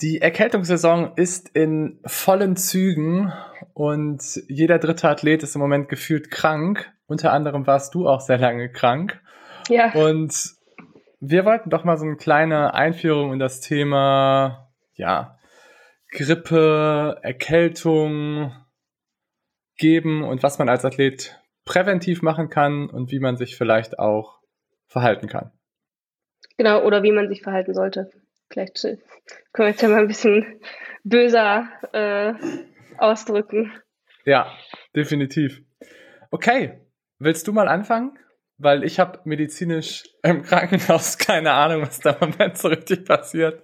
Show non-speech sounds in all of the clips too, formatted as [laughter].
Die Erkältungssaison ist in vollen Zügen und jeder dritte Athlet ist im Moment gefühlt krank. Unter anderem warst du auch sehr lange krank. Ja. Und wir wollten doch mal so eine kleine Einführung in das Thema, ja, Grippe, Erkältung geben und was man als Athlet präventiv machen kann und wie man sich vielleicht auch verhalten kann. Genau, oder wie man sich verhalten sollte. Vielleicht können wir jetzt ja mal ein bisschen böser äh, ausdrücken. Ja, definitiv. Okay, willst du mal anfangen? Weil ich habe medizinisch im Krankenhaus keine Ahnung, was da im Moment so richtig passiert.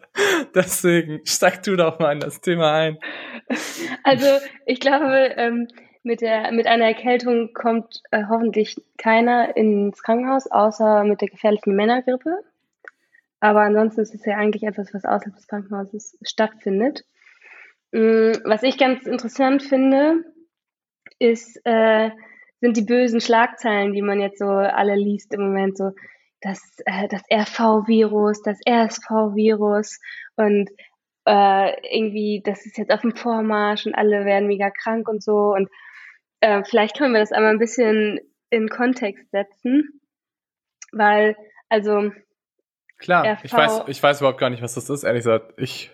Deswegen steig du doch mal in das Thema ein. Also ich glaube, ähm, mit, der, mit einer Erkältung kommt äh, hoffentlich keiner ins Krankenhaus, außer mit der gefährlichen Männergrippe. Aber ansonsten ist es ja eigentlich etwas, was außerhalb des Krankenhauses stattfindet. Mm, was ich ganz interessant finde, ist, äh, sind die bösen Schlagzeilen, die man jetzt so alle liest im Moment, so das, äh, das RV-Virus, das RSV-Virus und äh, irgendwie, das ist jetzt auf dem Vormarsch und alle werden mega krank und so. Und äh, vielleicht können wir das einmal ein bisschen in Kontext setzen, weil, also Klar, RV. ich weiß, ich weiß überhaupt gar nicht, was das ist, ehrlich gesagt. Ich,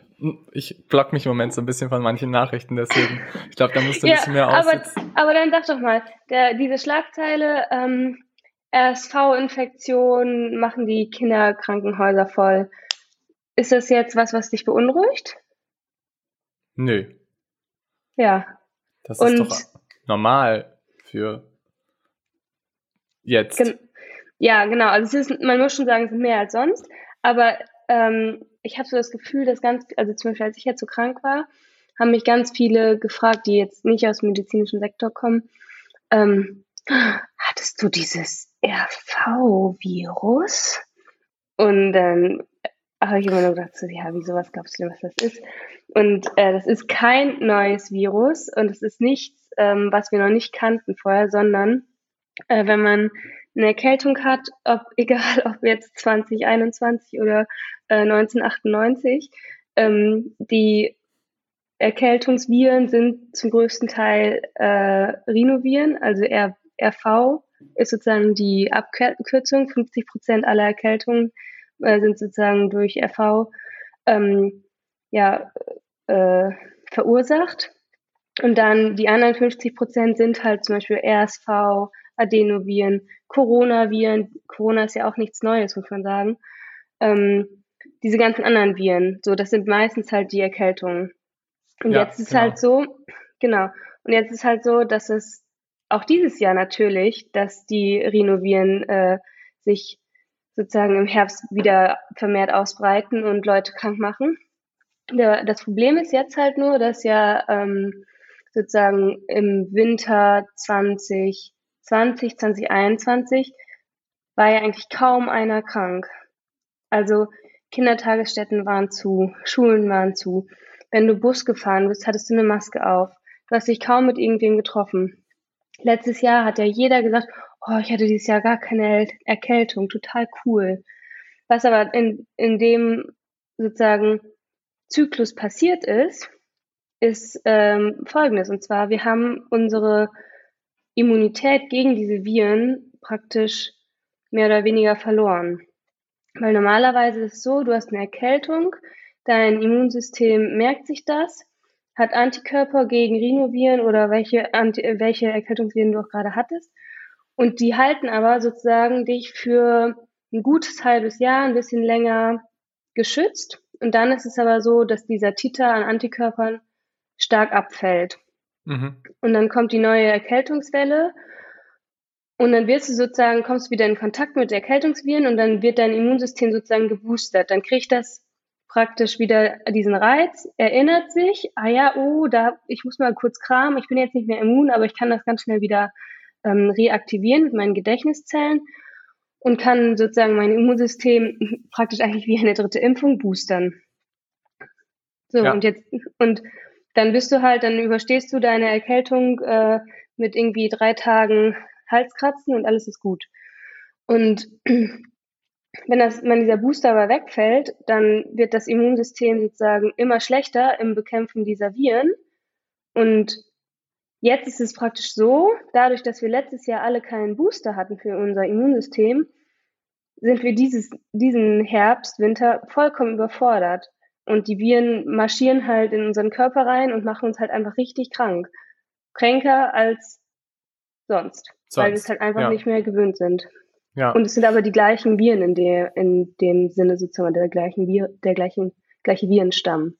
ich block mich im Moment so ein bisschen von manchen Nachrichten, deswegen, ich glaube, da musst du ein ja, bisschen mehr aussitzen. Aber, aber dann sag doch mal, der, diese Schlagzeile, ähm, RSV-Infektion machen die Kinderkrankenhäuser voll. Ist das jetzt was, was dich beunruhigt? Nö. Ja. Das ist Und, doch normal für jetzt. Gen ja, genau. Also es ist, man muss schon sagen, es sind mehr als sonst. Aber ähm, ich habe so das Gefühl, dass ganz, also zum Beispiel als ich jetzt so krank war, haben mich ganz viele gefragt, die jetzt nicht aus dem medizinischen Sektor kommen, ähm, hattest du dieses RV-Virus? Und dann habe ich immer nur gedacht, so, ja, wieso, was glaubst du denn, was das ist? Und äh, das ist kein neues Virus und es ist nichts, ähm, was wir noch nicht kannten vorher, sondern äh, wenn man eine Erkältung hat, ob [laughs] egal ob jetzt 2021 oder äh, 1998, ähm, die Erkältungsviren sind zum größten Teil äh, Rhinoviren, also R RV ist sozusagen die Abkürzung. 50 Prozent aller Erkältungen äh, sind sozusagen durch RV ähm, ja, äh, verursacht. Und dann die anderen 50 Prozent sind halt zum Beispiel RSV, Adenoviren, Coronaviren. Corona ist ja auch nichts Neues, muss man sagen. Ähm, diese ganzen anderen Viren, so, das sind meistens halt die Erkältungen. Und ja, jetzt ist genau. halt so, genau. Und jetzt ist halt so, dass es auch dieses Jahr natürlich, dass die Rhinoviren äh, sich sozusagen im Herbst wieder vermehrt ausbreiten und Leute krank machen. Der, das Problem ist jetzt halt nur, dass ja ähm, sozusagen im Winter 2020, 2021 war ja eigentlich kaum einer krank. Also Kindertagesstätten waren zu, Schulen waren zu. Wenn du Bus gefahren bist, hattest du eine Maske auf. Du hast dich kaum mit irgendwem getroffen. Letztes Jahr hat ja jeder gesagt, oh, ich hatte dieses Jahr gar keine Erkältung, total cool. Was aber in, in dem sozusagen Zyklus passiert ist, ist ähm, folgendes. Und zwar, wir haben unsere Immunität gegen diese Viren praktisch mehr oder weniger verloren. Weil normalerweise ist es so, du hast eine Erkältung, dein Immunsystem merkt sich das, hat Antikörper gegen Rhinoviren oder welche, welche Erkältungsviren du auch gerade hattest. Und die halten aber sozusagen dich für ein gutes halbes Jahr, ein bisschen länger geschützt. Und dann ist es aber so, dass dieser Titer an Antikörpern stark abfällt. Mhm. Und dann kommt die neue Erkältungswelle. Und dann wirst du sozusagen, kommst du wieder in Kontakt mit Erkältungsviren und dann wird dein Immunsystem sozusagen geboostert. Dann kriegt das praktisch wieder diesen Reiz, erinnert sich, ah ja, oh, da, ich muss mal kurz kramen, ich bin jetzt nicht mehr immun, aber ich kann das ganz schnell wieder ähm, reaktivieren mit meinen Gedächtniszellen und kann sozusagen mein Immunsystem [laughs] praktisch eigentlich wie eine dritte Impfung boostern. So, ja. und jetzt, und dann bist du halt, dann überstehst du deine Erkältung äh, mit irgendwie drei Tagen Halskratzen und alles ist gut. Und [clears throat] wenn, das, wenn dieser Booster aber wegfällt, dann wird das Immunsystem sozusagen immer schlechter im Bekämpfen dieser Viren. Und jetzt ist es praktisch so, dadurch, dass wir letztes Jahr alle keinen Booster hatten für unser Immunsystem, sind wir dieses, diesen Herbst, Winter vollkommen überfordert. Und die Viren marschieren halt in unseren Körper rein und machen uns halt einfach richtig krank. Kränker als sonst, sonst. weil wir es halt einfach ja. nicht mehr gewöhnt sind. Ja. Und es sind aber die gleichen Viren in, der, in dem Sinne sozusagen der gleichen Vir, der gleichen, gleiche Virenstamm.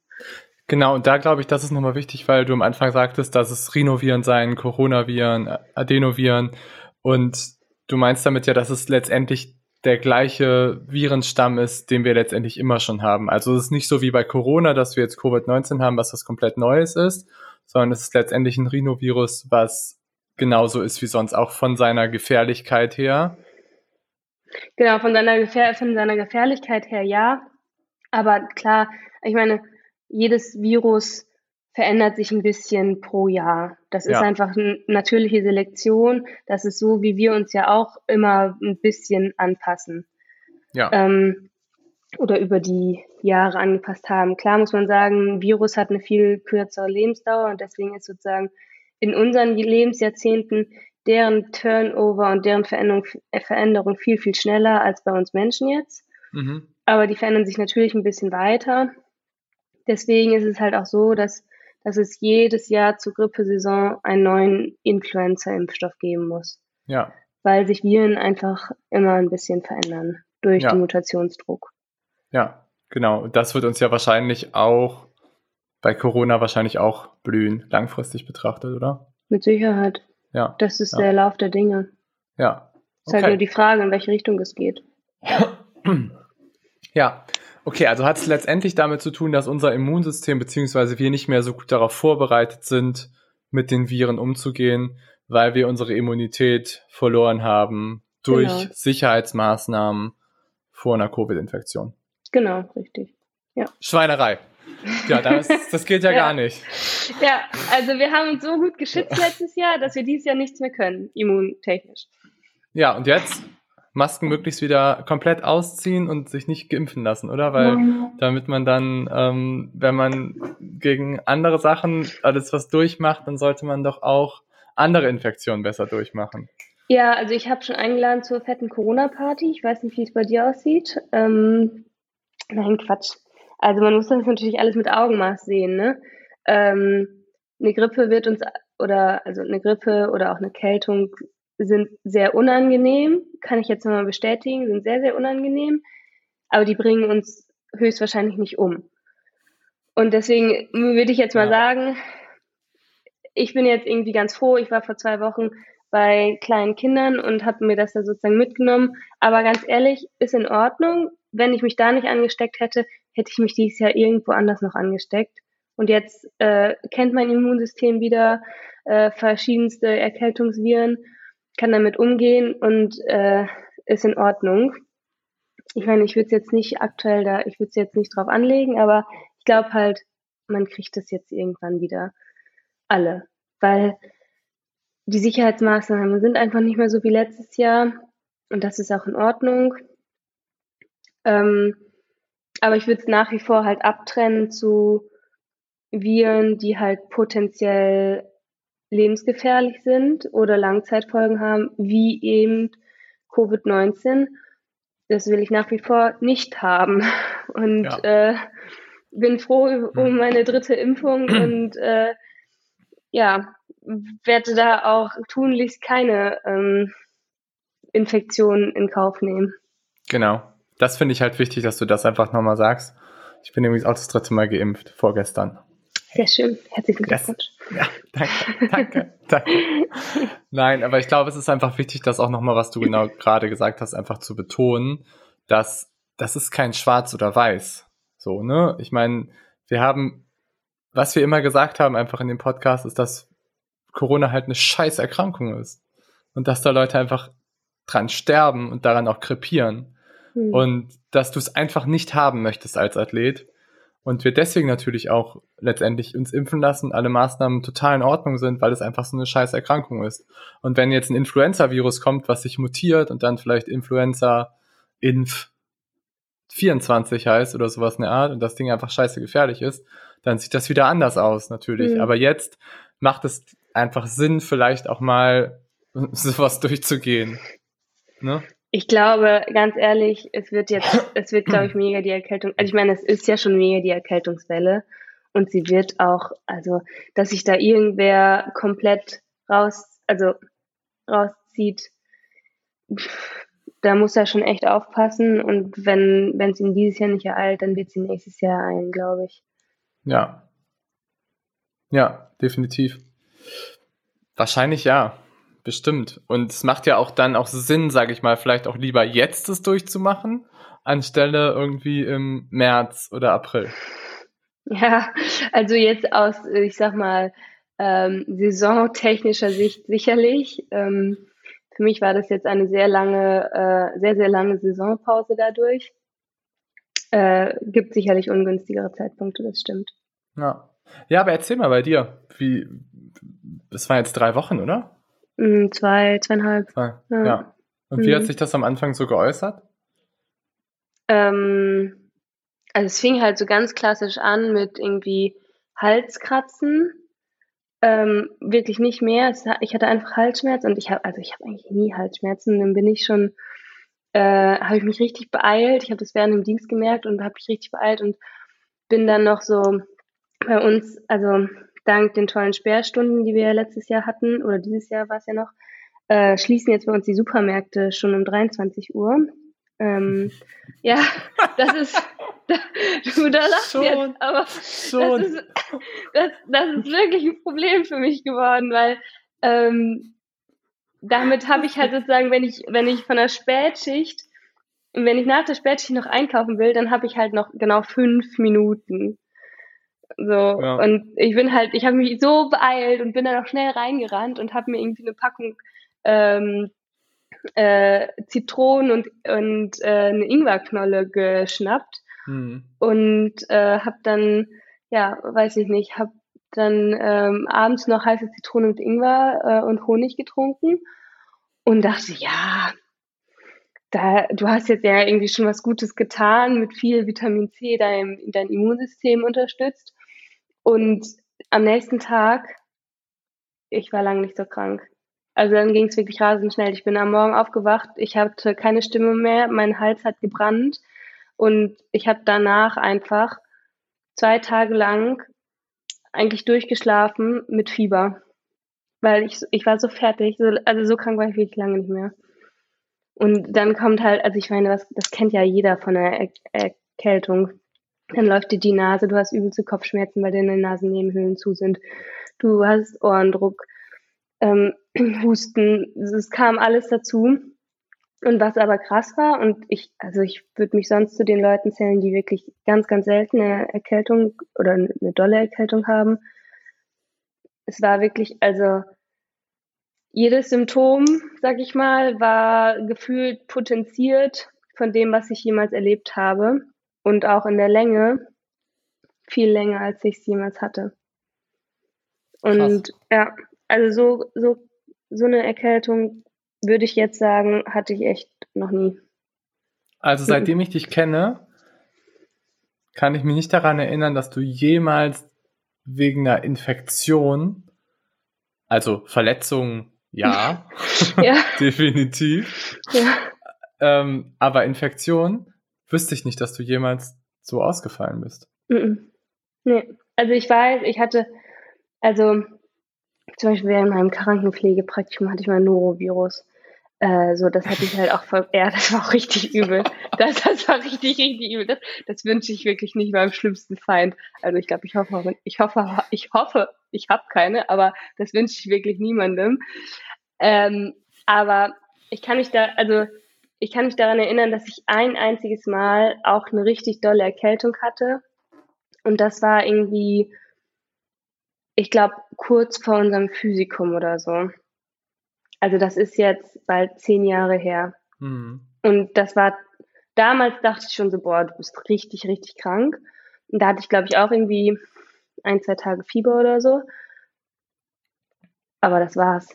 Genau, und da glaube ich, das ist nochmal wichtig, weil du am Anfang sagtest, dass es Rhinoviren seien, Coronaviren, Adenoviren und du meinst damit ja, dass es letztendlich der gleiche Virenstamm ist, den wir letztendlich immer schon haben. Also es ist nicht so wie bei Corona, dass wir jetzt Covid-19 haben, was was komplett Neues ist, sondern es ist letztendlich ein Rhinovirus, was genauso ist wie sonst, auch von seiner Gefährlichkeit her. Genau, von seiner, Gefähr von seiner Gefährlichkeit her ja. Aber klar, ich meine, jedes Virus verändert sich ein bisschen pro Jahr. Das ja. ist einfach eine natürliche Selektion. Das ist so, wie wir uns ja auch immer ein bisschen anpassen. Ja. Ähm, oder über die Jahre angepasst haben. Klar muss man sagen, ein Virus hat eine viel kürzere Lebensdauer und deswegen ist sozusagen in unseren Lebensjahrzehnten deren Turnover und deren Veränderung, Veränderung viel, viel schneller als bei uns Menschen jetzt. Mhm. Aber die verändern sich natürlich ein bisschen weiter. Deswegen ist es halt auch so, dass, dass es jedes Jahr zur Grippesaison einen neuen Influenza-Impfstoff geben muss. Ja. Weil sich Viren einfach immer ein bisschen verändern durch ja. den Mutationsdruck. Ja, genau. Das wird uns ja wahrscheinlich auch bei Corona wahrscheinlich auch blühen, langfristig betrachtet, oder? Mit Sicherheit. Ja. Das ist ja. der Lauf der Dinge. Ja. Okay. Ist halt nur die Frage, in welche Richtung es geht. Ja. Okay, also hat es letztendlich damit zu tun, dass unser Immunsystem beziehungsweise wir nicht mehr so gut darauf vorbereitet sind, mit den Viren umzugehen, weil wir unsere Immunität verloren haben durch genau. Sicherheitsmaßnahmen vor einer Covid-Infektion. Genau, richtig. Ja. Schweinerei. Ja, das, das geht ja, ja, [laughs] gar nicht. Ja, also wir haben uns so gut geschützt letztes Jahr, dass wir dieses Jahr nichts mehr können, immuntechnisch. Ja, und jetzt Masken möglichst wieder komplett ausziehen und sich nicht geimpfen lassen, oder? Weil damit man dann, ähm, wenn man gegen andere Sachen alles was durchmacht, dann sollte man doch auch andere Infektionen besser durchmachen. Ja, also ich habe schon eingeladen zur fetten Corona-Party. Ich weiß nicht, wie es bei dir aussieht. Ähm, nein, Quatsch. Also man muss das natürlich alles mit Augenmaß sehen. Ne? Ähm, eine Grippe wird uns oder also eine Grippe oder auch eine Kältung sind sehr unangenehm, kann ich jetzt nochmal bestätigen, sind sehr, sehr unangenehm, aber die bringen uns höchstwahrscheinlich nicht um. Und deswegen würde ich jetzt mal ja. sagen, ich bin jetzt irgendwie ganz froh, ich war vor zwei Wochen bei kleinen Kindern und habe mir das da sozusagen mitgenommen. Aber ganz ehrlich, ist in Ordnung. Wenn ich mich da nicht angesteckt hätte, hätte ich mich dieses Jahr irgendwo anders noch angesteckt. Und jetzt äh, kennt mein Immunsystem wieder äh, verschiedenste Erkältungsviren, kann damit umgehen und äh, ist in Ordnung. Ich meine, ich würde es jetzt nicht aktuell da, ich würde es jetzt nicht drauf anlegen, aber ich glaube halt, man kriegt das jetzt irgendwann wieder alle, weil die Sicherheitsmaßnahmen sind einfach nicht mehr so wie letztes Jahr und das ist auch in Ordnung. Ähm, aber ich würde es nach wie vor halt abtrennen zu Viren, die halt potenziell lebensgefährlich sind oder Langzeitfolgen haben, wie eben Covid-19. Das will ich nach wie vor nicht haben. [laughs] Und ja. äh, bin froh um hm. meine dritte Impfung [clears throat] und äh, ja, werde da auch tunlichst keine ähm, Infektionen in Kauf nehmen. Genau. Das finde ich halt wichtig, dass du das einfach nochmal sagst. Ich bin übrigens auch das dritte Mal geimpft, vorgestern. Sehr schön. Herzlichen Glückwunsch. Ja, danke, danke, danke. Nein, aber ich glaube, es ist einfach wichtig, das auch nochmal, was du genau gerade gesagt hast, einfach zu betonen, dass das ist kein Schwarz oder Weiß, So, ne? Ich meine, wir haben, was wir immer gesagt haben, einfach in dem Podcast, ist, dass Corona halt eine scheiß Erkrankung ist. Und dass da Leute einfach dran sterben und daran auch krepieren. Mhm. Und dass du es einfach nicht haben möchtest als Athlet. Und wir deswegen natürlich auch letztendlich uns impfen lassen, alle Maßnahmen total in Ordnung sind, weil es einfach so eine scheiß Erkrankung ist. Und wenn jetzt ein Influenza-Virus kommt, was sich mutiert und dann vielleicht Influenza-Inf 24 heißt oder sowas in der Art und das Ding einfach scheiße gefährlich ist, dann sieht das wieder anders aus, natürlich. Mhm. Aber jetzt macht es einfach Sinn, vielleicht auch mal [laughs] sowas durchzugehen. Ne? Ich glaube, ganz ehrlich, es wird jetzt, es wird, glaube ich, mega die Erkältung. Also ich meine, es ist ja schon mega die Erkältungswelle. Und sie wird auch, also, dass sich da irgendwer komplett raus, also rauszieht, da muss er schon echt aufpassen. Und wenn, es ihn dieses Jahr nicht ereilt, dann wird sie nächstes Jahr ein, glaube ich. Ja. Ja, definitiv. Wahrscheinlich ja. Bestimmt. Und es macht ja auch dann auch Sinn, sage ich mal, vielleicht auch lieber jetzt es durchzumachen, anstelle irgendwie im März oder April. Ja, also jetzt aus, ich sag mal, ähm, saisontechnischer Sicht sicherlich. Ähm, für mich war das jetzt eine sehr lange, äh, sehr, sehr lange Saisonpause dadurch. Äh, gibt sicherlich ungünstigere Zeitpunkte, das stimmt. Ja. Ja, aber erzähl mal bei dir, wie, das waren jetzt drei Wochen, oder? Mm, zwei, zweieinhalb. Zwei. Ja. ja. Und wie mhm. hat sich das am Anfang so geäußert? Ähm, also es fing halt so ganz klassisch an mit irgendwie Halskratzen. Ähm, wirklich nicht mehr. ich hatte einfach Halsschmerz und ich habe, also ich habe eigentlich nie Halsschmerzen. Dann bin ich schon, äh, habe ich mich richtig beeilt. Ich habe das während dem Dienst gemerkt und habe mich richtig beeilt und bin dann noch so bei uns, also dank den tollen Sperrstunden, die wir ja letztes Jahr hatten, oder dieses Jahr war es ja noch, äh, schließen jetzt bei uns die Supermärkte schon um 23 Uhr. Ähm, [laughs] ja, das ist, du da lachst schon, jetzt, aber schon. Das, ist, das, das ist wirklich ein Problem für mich geworden, weil ähm, damit habe ich halt sozusagen, wenn ich, wenn ich von der Spätschicht, wenn ich nach der Spätschicht noch einkaufen will, dann habe ich halt noch genau fünf Minuten. So, ja. und ich bin halt, ich habe mich so beeilt und bin dann auch schnell reingerannt und habe mir irgendwie eine Packung ähm, äh, Zitronen und, und äh, eine Ingwerknolle geschnappt mhm. und äh, habe dann, ja, weiß ich nicht, habe dann ähm, abends noch heiße Zitronen und Ingwer äh, und Honig getrunken und dachte, ja, da, du hast jetzt ja irgendwie schon was Gutes getan, mit viel Vitamin C dein, dein Immunsystem unterstützt. Und am nächsten Tag, ich war lange nicht so krank. Also dann ging es wirklich rasend schnell. Ich bin am Morgen aufgewacht, ich hatte keine Stimme mehr, mein Hals hat gebrannt und ich habe danach einfach zwei Tage lang eigentlich durchgeschlafen mit Fieber, weil ich, ich war so fertig, so, also so krank war ich wirklich lange nicht mehr. Und dann kommt halt, also ich meine, das, das kennt ja jeder von der er Erkältung. Dann läuft dir die Nase, du hast übelste Kopfschmerzen, weil deine Nasennebenhöhlen zu sind. Du hast Ohrendruck, ähm, [clears throat] Husten, es kam alles dazu. Und was aber krass war, und ich, also ich würde mich sonst zu den Leuten zählen, die wirklich ganz, ganz seltene Erkältung oder eine dolle Erkältung haben. Es war wirklich, also jedes Symptom, sag ich mal, war gefühlt potenziert von dem, was ich jemals erlebt habe und auch in der Länge viel länger, als ich es jemals hatte. Und Krass. ja, also so, so, so eine Erkältung würde ich jetzt sagen, hatte ich echt noch nie. Also seitdem ich dich kenne, kann ich mich nicht daran erinnern, dass du jemals wegen einer Infektion, also Verletzung, ja, [laughs] ja. [laughs] definitiv, ja. Ähm, aber Infektion wüsste ich nicht, dass du jemals so ausgefallen bist. Nee, also ich weiß, ich hatte, also zum Beispiel während meinem Krankenpflegepraktikum hatte ich mal Norovirus. Äh, so, das hatte ich halt auch voll, ja, das war auch richtig übel. [laughs] Das, das war richtig, richtig übel. Das, das wünsche ich wirklich nicht meinem schlimmsten Feind. Also ich glaube, ich hoffe, ich hoffe, ich hoffe, ich habe keine, aber das wünsche ich wirklich niemandem. Ähm, aber ich kann mich da, also ich kann mich daran erinnern, dass ich ein einziges Mal auch eine richtig dolle Erkältung hatte. Und das war irgendwie, ich glaube, kurz vor unserem Physikum oder so. Also das ist jetzt bald zehn Jahre her. Mhm. Und das war, damals dachte ich schon so, boah, du bist richtig, richtig krank. Und da hatte ich, glaube ich, auch irgendwie ein, zwei Tage Fieber oder so. Aber das war's.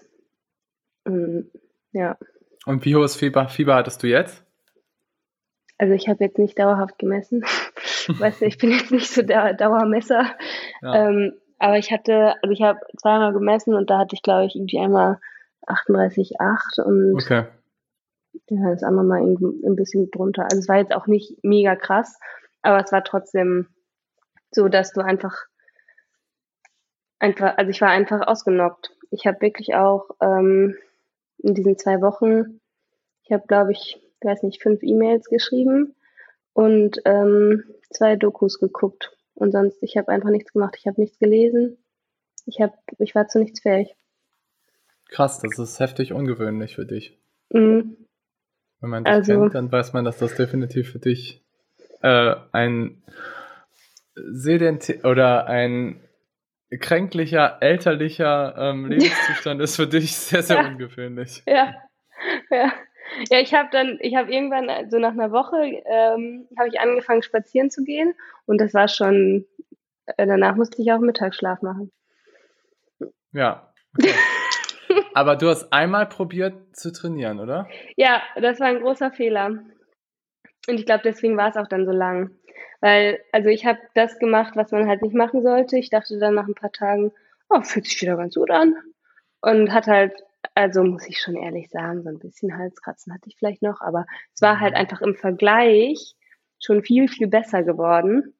Und, ja. Und wie hohes Fieber, Fieber hattest du jetzt? Also ich habe jetzt nicht dauerhaft gemessen. [laughs] weißt du, ich bin jetzt nicht so der Dauermesser. Ja. Ähm, aber ich hatte, also ich habe zweimal gemessen und da hatte ich, glaube ich, irgendwie einmal 38,8 und okay. ja, das andere Mal ein bisschen drunter. Also es war jetzt auch nicht mega krass, aber es war trotzdem so, dass du einfach einfach, also ich war einfach ausgenockt. Ich habe wirklich auch ähm, in diesen zwei Wochen, ich habe, glaube ich, weiß nicht, fünf E-Mails geschrieben und ähm, zwei Dokus geguckt. Und sonst, ich habe einfach nichts gemacht. Ich habe nichts gelesen. Ich, hab, ich war zu nichts fähig. Krass, das ist heftig ungewöhnlich für dich. Mhm. Wenn man dich also, kennt, dann weiß man, dass das definitiv für dich äh, ein Sedent oder ein kränklicher, elterlicher ähm, [laughs] Lebenszustand ist für dich sehr, sehr ja. ungewöhnlich. Ja, ja. Ja, ich habe dann, ich habe irgendwann, so also nach einer Woche, ähm, habe ich angefangen spazieren zu gehen und das war schon, äh, danach musste ich auch Mittagsschlaf machen. Ja. Okay. [laughs] Aber du hast einmal probiert zu trainieren, oder? Ja, das war ein großer Fehler. Und ich glaube, deswegen war es auch dann so lang. Weil, also ich habe das gemacht, was man halt nicht machen sollte. Ich dachte dann nach ein paar Tagen, oh, fühlt sich wieder ganz gut an. Und hat halt, also muss ich schon ehrlich sagen, so ein bisschen Halskratzen hatte ich vielleicht noch, aber es war halt einfach im Vergleich schon viel, viel besser geworden.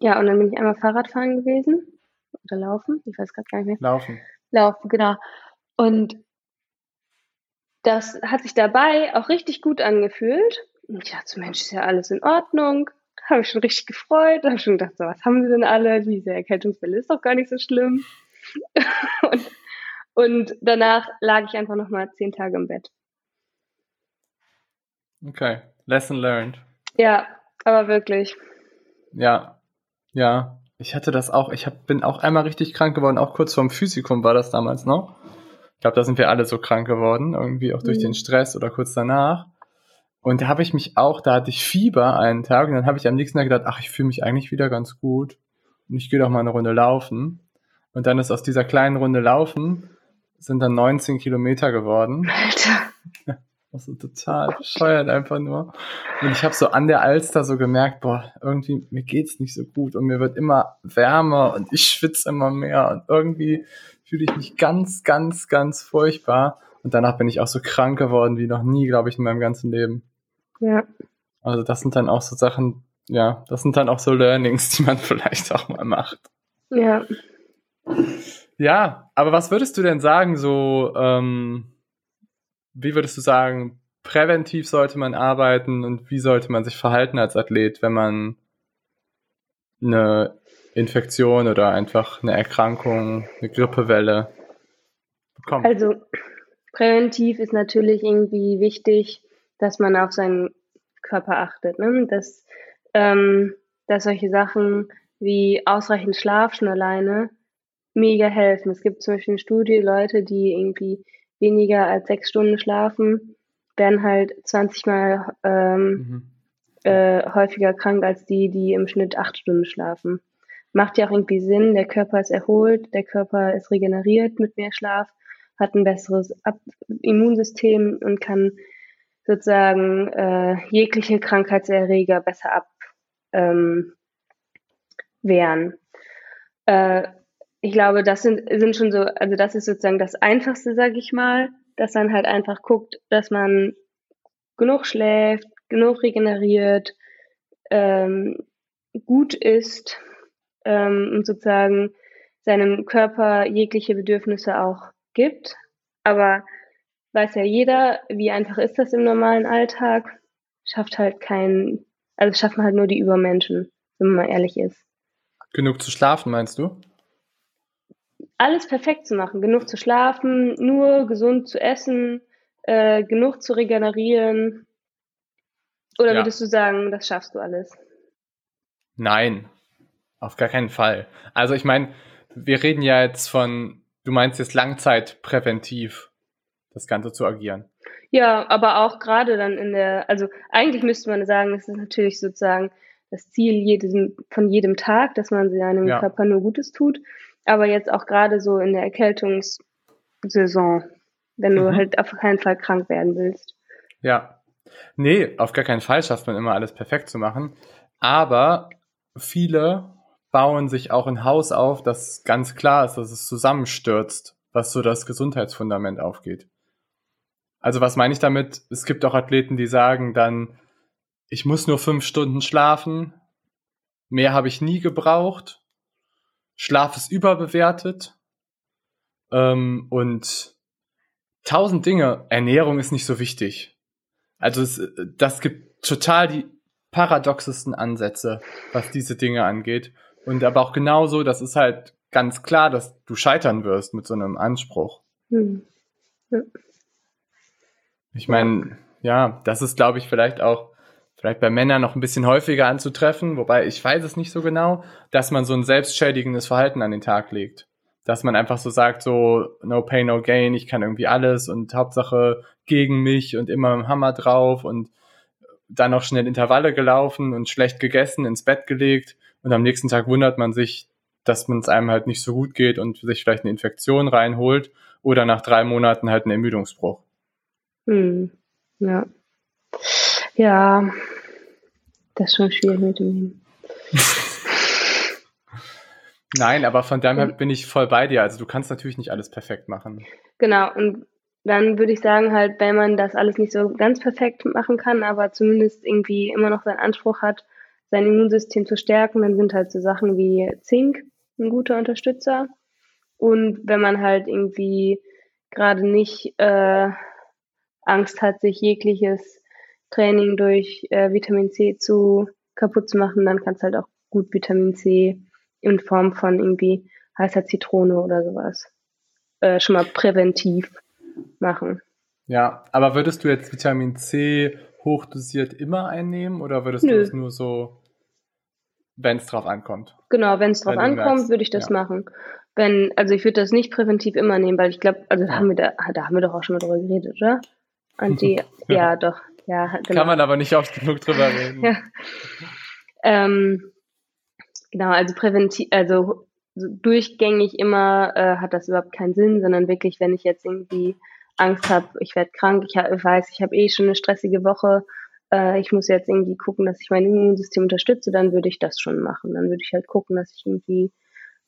Ja, und dann bin ich einmal Fahrradfahren gewesen. Oder laufen, ich weiß gerade gar nicht mehr. Laufen. Laufen, genau. Und das hat sich dabei auch richtig gut angefühlt. Und ich dachte, Mensch, ist ja alles in Ordnung habe ich schon richtig gefreut, habe schon gedacht, so, was haben sie denn alle? Diese Erkältungswelle ist doch gar nicht so schlimm. [laughs] und, und danach lag ich einfach nochmal zehn Tage im Bett. Okay, lesson learned. Ja, aber wirklich. Ja, ja. Ich hatte das auch, ich hab, bin auch einmal richtig krank geworden, auch kurz vorm Physikum war das damals noch. Ich glaube, da sind wir alle so krank geworden, irgendwie auch durch mhm. den Stress oder kurz danach. Und da habe ich mich auch, da hatte ich Fieber einen Tag und dann habe ich am nächsten Tag gedacht, ach, ich fühle mich eigentlich wieder ganz gut und ich gehe doch mal eine Runde laufen. Und dann ist aus dieser kleinen Runde Laufen sind dann 19 Kilometer geworden. [laughs] Alter. Also total bescheuert einfach nur. Und ich habe so an der Alster so gemerkt, boah, irgendwie mir geht's nicht so gut und mir wird immer wärmer und ich schwitze immer mehr und irgendwie fühle ich mich ganz, ganz, ganz furchtbar. Und danach bin ich auch so krank geworden wie noch nie, glaube ich, in meinem ganzen Leben. Ja. Also das sind dann auch so Sachen, ja, das sind dann auch so Learnings, die man [laughs] vielleicht auch mal macht. Ja. Ja, aber was würdest du denn sagen, so, ähm, wie würdest du sagen, präventiv sollte man arbeiten und wie sollte man sich verhalten als Athlet, wenn man eine Infektion oder einfach eine Erkrankung, eine Grippewelle bekommt? Also präventiv ist natürlich irgendwie wichtig, dass man auf seinen Körper achtet. Ne? Dass, ähm, dass solche Sachen wie ausreichend Schlaf schon alleine mega helfen. Es gibt zum Beispiel eine Studie, Leute, die irgendwie weniger als sechs Stunden schlafen, werden halt 20 Mal ähm, mhm. äh, häufiger krank als die, die im Schnitt acht Stunden schlafen. Macht ja auch irgendwie Sinn, der Körper ist erholt, der Körper ist regeneriert mit mehr Schlaf, hat ein besseres Ab Immunsystem und kann sozusagen äh, jegliche Krankheitserreger besser abwehren. Ähm, äh, ich glaube, das sind, sind schon so, also das ist sozusagen das Einfachste, sage ich mal, dass man halt einfach guckt, dass man genug schläft, genug regeneriert, ähm, gut isst ähm, und sozusagen seinem Körper jegliche Bedürfnisse auch gibt. Aber weiß ja jeder, wie einfach ist das im normalen Alltag. Schafft halt kein, also schaffen halt nur die Übermenschen, wenn man mal ehrlich ist. Genug zu schlafen, meinst du? Alles perfekt zu machen, genug zu schlafen, nur gesund zu essen, äh, genug zu regenerieren, Oder Ja. würdest du sagen, das schaffst du alles? Nein, auf gar keinen Fall. Also ich meine, wir reden ja jetzt von, du meinst jetzt langzeitpräventiv, das Ganze zu agieren. Ja, aber auch gerade dann in der, also eigentlich müsste man sagen, es ist natürlich sozusagen das Ziel jedem, von jedem Tag, dass man seinem Ja. Körper nur Gutes tut. Aber jetzt auch gerade so in der Erkältungssaison, wenn du Mhm. halt auf keinen Fall krank werden willst. Ja. Nee, auf gar keinen Fall schafft man immer alles perfekt zu machen. Aber viele bauen sich auch ein Haus auf, das ganz klar ist, dass es zusammenstürzt, was so das Gesundheitsfundament aufgeht. Also was meine ich damit? Es gibt auch Athleten, die sagen dann, ich muss nur fünf Stunden schlafen, mehr habe ich nie gebraucht, Schlaf ist überbewertet ähm, und tausend Dinge, Ernährung ist nicht so wichtig. Also es, das gibt total die paradoxesten Ansätze, was diese Dinge angeht. Und aber auch genauso, das ist halt ganz klar, dass du scheitern wirst mit so einem Anspruch. Hm. Ich meine, ja, das ist, glaube ich, vielleicht auch vielleicht bei Männern noch ein bisschen häufiger anzutreffen, wobei ich weiß es nicht so genau, dass man so ein selbstschädigendes Verhalten an den Tag legt. Dass man einfach so sagt, so no pain, no gain, ich kann irgendwie alles und Hauptsache gegen mich und immer im Hammer drauf und dann noch schnell Intervalle gelaufen und schlecht gegessen, ins Bett gelegt und am nächsten Tag wundert man sich, dass man es einem halt nicht so gut geht und sich vielleicht eine Infektion reinholt oder nach drei Monaten halt einen Ermüdungsbruch. Hm. Ja. Ja, das ist schon schwierig mit dem. [laughs] Nein, aber von daher bin ich voll bei dir. Also du kannst natürlich nicht alles perfekt machen. Genau, und dann würde ich sagen, halt, wenn man das alles nicht so ganz perfekt machen kann, aber zumindest irgendwie immer noch seinen Anspruch hat, sein Immunsystem zu stärken, dann sind halt so Sachen wie Zink ein guter Unterstützer. Und wenn man halt irgendwie gerade nicht äh, Angst hat, sich jegliches Training durch äh, Vitamin C zu kaputt zu machen, dann kannst halt auch gut Vitamin C in Form von irgendwie heißer Zitrone oder sowas äh, schon mal präventiv machen. Ja, aber würdest du jetzt Vitamin C hochdosiert immer einnehmen oder würdest Nö. du es nur so, wenn es drauf ankommt? Genau, wenn es drauf Wenn du ankommt, würde ich das ja. machen. Wenn, also ich würde das nicht präventiv immer nehmen, weil ich glaube, also da haben wir da, da haben wir doch auch schon mal drüber geredet, oder? Anti, [laughs] Ja. ja. doch, ja, genau. Kann man aber nicht oft genug drüber reden. [laughs] Ja. Ähm, genau, also präventiv, also so durchgängig immer äh, hat das überhaupt keinen Sinn, sondern wirklich, wenn ich jetzt irgendwie Angst habe, ich werde krank, ich hab, weiß, ich habe eh schon eine stressige Woche, äh, ich muss jetzt irgendwie gucken, dass ich mein Immunsystem unterstütze, dann würde ich das schon machen. Dann würde ich halt gucken, dass ich irgendwie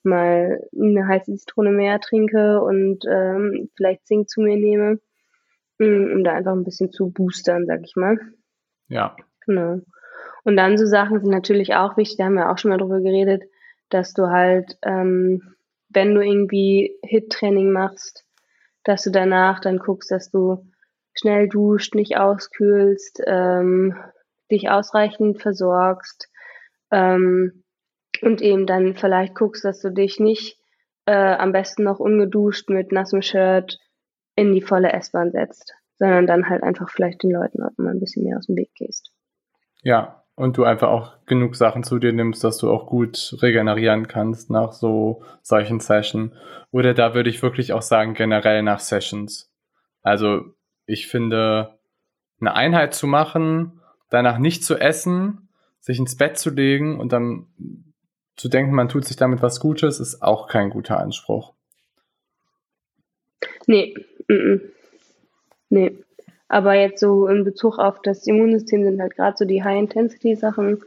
mal eine heiße Zitrone mehr trinke und ähm, vielleicht Zink zu mir nehme, um da einfach ein bisschen zu boostern, sag ich mal. Ja, Genau. Und dann so Sachen sind natürlich auch wichtig, da haben wir auch schon mal drüber geredet, dass du halt, ähm, wenn du irgendwie Hit-Training machst, dass du danach dann guckst, dass du schnell duscht, nicht auskühlst, ähm, dich ausreichend versorgst ähm, und eben dann vielleicht guckst, dass du dich nicht äh, am besten noch ungeduscht mit nassem Shirt in die volle S-Bahn setzt, sondern dann halt einfach vielleicht den Leuten auch mal ein bisschen mehr aus dem Weg gehst. ja. Und du einfach auch genug Sachen zu dir nimmst, dass du auch gut regenerieren kannst nach so solchen Sessions. Oder da würde ich wirklich auch sagen, generell nach Sessions. Also ich finde, eine Einheit zu machen, danach nicht zu essen, sich ins Bett zu legen und dann zu denken, man tut sich damit was Gutes, ist auch kein guter Anspruch. Nee, mm nee. Aber jetzt so in Bezug auf das Immunsystem sind halt gerade so die High-Intensity-Sachen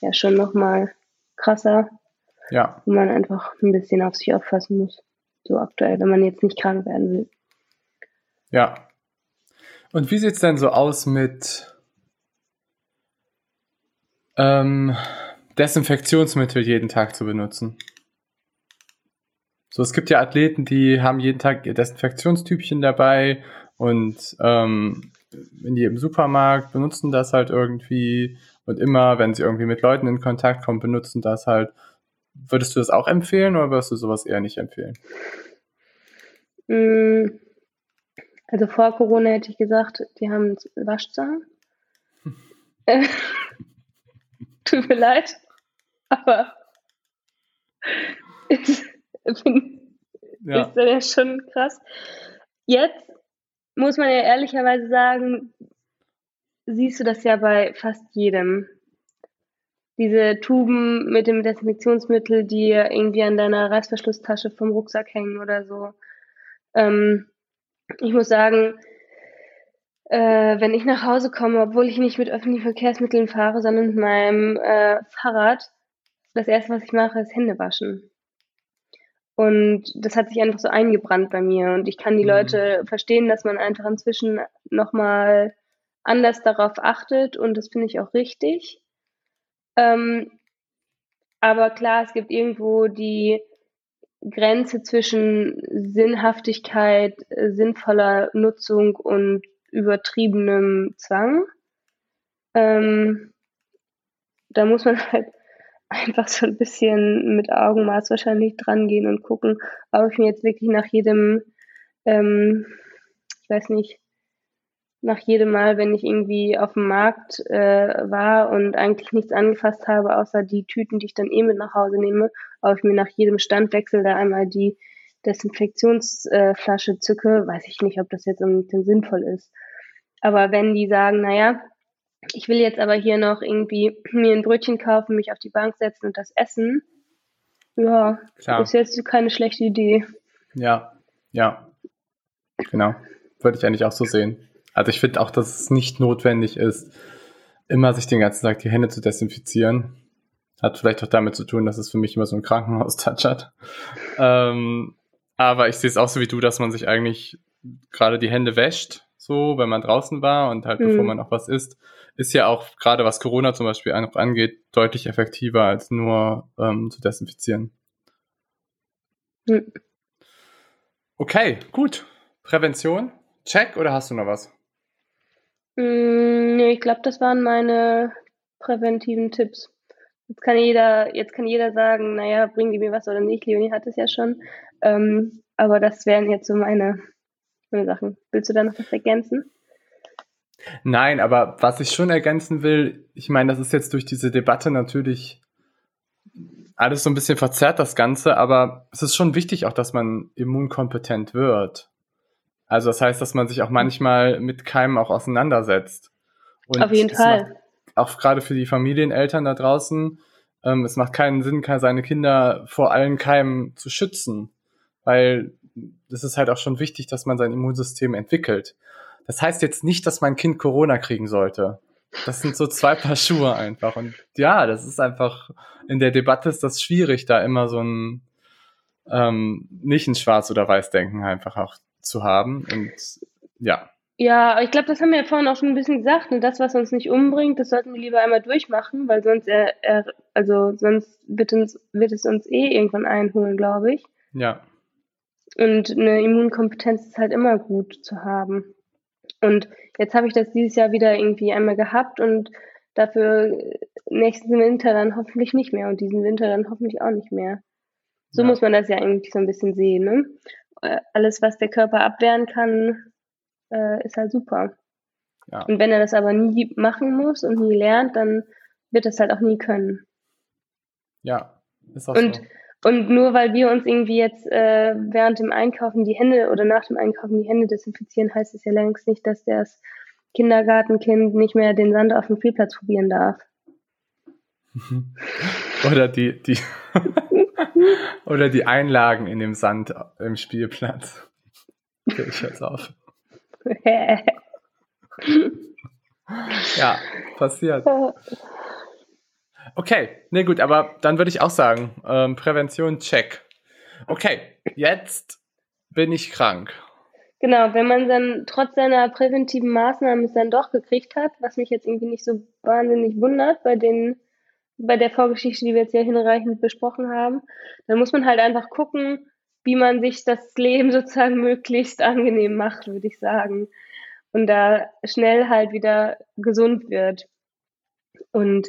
ja schon nochmal krasser, Ja, wo man einfach ein bisschen auf sich aufpassen muss. So aktuell, wenn man jetzt nicht krank werden will. ja. Und wie sieht's denn so aus mit ähm, Desinfektionsmittel jeden Tag zu benutzen? So, es gibt ja Athleten, die haben jeden Tag ihr Desinfektionstübchen dabei und ähm, in jedem Supermarkt benutzen das halt irgendwie und immer, wenn sie irgendwie mit Leuten in Kontakt kommen, benutzen das halt. Würdest du das auch empfehlen oder würdest du sowas eher nicht empfehlen? Mm, Also vor Corona hätte ich gesagt, die haben Waschzahn. Äh, [laughs] [laughs] tut mir leid, aber [laughs] ja. ist ja schon krass. Jetzt muss man ja ehrlicherweise sagen, siehst du das ja bei fast jedem. Diese Tuben mit dem Desinfektionsmittel, die irgendwie an deiner Reißverschlusstasche vom Rucksack hängen oder so. Ähm, ich muss sagen, äh, wenn ich nach Hause komme, obwohl ich nicht mit öffentlichen Verkehrsmitteln fahre, sondern mit meinem äh, Fahrrad, das erste, was ich mache, ist Hände waschen. Und das hat sich einfach so eingebrannt bei mir. Und ich kann die mhm. Leute verstehen, dass man einfach inzwischen nochmal anders darauf achtet. Und das finde ich auch richtig. Ähm, aber klar, es gibt irgendwo die Grenze zwischen Sinnhaftigkeit, sinnvoller Nutzung und übertriebenem Zwang. Ähm, da muss man [laughs] halt einfach so ein bisschen mit Augenmaß wahrscheinlich dran gehen und gucken, ob ich mir jetzt wirklich nach jedem, ähm, ich weiß nicht, nach jedem Mal, wenn ich irgendwie auf dem Markt äh, war und eigentlich nichts angefasst habe, außer die Tüten, die ich dann eh mit nach Hause nehme, ob ich mir nach jedem Standwechsel da einmal die Desinfektionsflasche äh, zücke, weiß ich nicht, ob das jetzt unbedingt sinnvoll ist. Aber wenn die sagen, naja, ich will jetzt aber hier noch irgendwie [clears throat] mir ein Brötchen kaufen, mich auf die Bank setzen und das essen, ja, Klar. ist jetzt keine schlechte Idee. Ja, ja, genau. Würde ich eigentlich auch so sehen. Also ich finde auch, dass es nicht notwendig ist, immer sich den ganzen Tag die Hände zu desinfizieren. Hat vielleicht auch damit zu tun, dass es für mich immer so ein Krankenhaus-Touch [laughs] hat. Ähm, aber ich sehe es auch so wie du, dass man sich eigentlich gerade die Hände wäscht, so, wenn man draußen war und halt mhm. bevor man auch was isst, ist ja auch gerade was Corona zum Beispiel angeht, deutlich effektiver als nur ähm, zu desinfizieren. Mhm. Okay, gut. Prävention, check oder hast du noch was? Mm, nee, ich glaube, das waren meine präventiven Tipps. Jetzt kann jeder, jetzt kann jeder sagen, naja, bringen die mir was oder nicht. Leonie hat es ja schon. Ähm, aber das wären jetzt so meine, meine Sachen. Willst du da noch was ergänzen? Nein, aber was ich schon ergänzen will, ich meine, das ist jetzt durch diese Debatte natürlich alles so ein bisschen verzerrt, das Ganze, aber es ist schon wichtig auch, dass man immunkompetent wird. Also das heißt, dass man sich auch manchmal mit Keimen auch auseinandersetzt. Und Auf jeden Fall auch gerade für die Familieneltern da draußen, ähm, es macht keinen Sinn, seine Kinder vor allen Keimen zu schützen, weil das ist halt auch schon wichtig, dass man sein Immunsystem entwickelt. Das heißt jetzt nicht, dass mein Kind Corona kriegen sollte. Das sind so zwei Paar Schuhe einfach. Und ja, das ist einfach, in der Debatte ist das schwierig, da immer so ein, ähm, nicht ein Schwarz- oder Weiß-Denken einfach auch zu haben. Und ja, ja, ich glaube, das haben wir ja vorhin auch schon ein bisschen gesagt. Ne? Das, was uns nicht umbringt, das sollten wir lieber einmal durchmachen, weil sonst, er, er, also sonst wird, uns, wird es uns eh irgendwann einholen, glaube ich. Ja. Und eine Immunkompetenz ist halt immer gut zu haben. Und jetzt habe ich das dieses Jahr wieder irgendwie einmal gehabt und dafür nächsten Winter dann hoffentlich nicht mehr und diesen Winter dann hoffentlich auch nicht mehr. So ja. muss man das ja eigentlich so ein bisschen sehen. Ne? Äh, alles, was der Körper abwehren kann, äh, ist halt super. Ja. Und wenn er das aber nie machen muss und nie lernt, dann wird es halt auch nie können. Ja, ist auch und, so. Und nur weil wir uns irgendwie jetzt äh, während dem Einkaufen die Hände oder nach dem Einkaufen die Hände desinfizieren, heißt es ja längst nicht, dass das Kindergartenkind nicht mehr den Sand auf dem Spielplatz probieren darf. [laughs] oder die, die [laughs] oder die Einlagen in dem Sand im Spielplatz. Okay, ich jetzt auf. [laughs] ja, passiert. Okay, ne gut, aber dann würde ich auch sagen, ähm, Prävention check. Okay, jetzt bin ich krank. Genau, wenn man dann trotz seiner präventiven Maßnahmen es dann doch gekriegt hat, was mich jetzt irgendwie nicht so wahnsinnig wundert bei den bei der Vorgeschichte, die wir jetzt ja hinreichend besprochen haben, dann muss man halt einfach gucken, wie man sich das Leben [laughs] sozusagen möglichst angenehm macht, würde ich sagen und da schnell halt wieder gesund wird. Und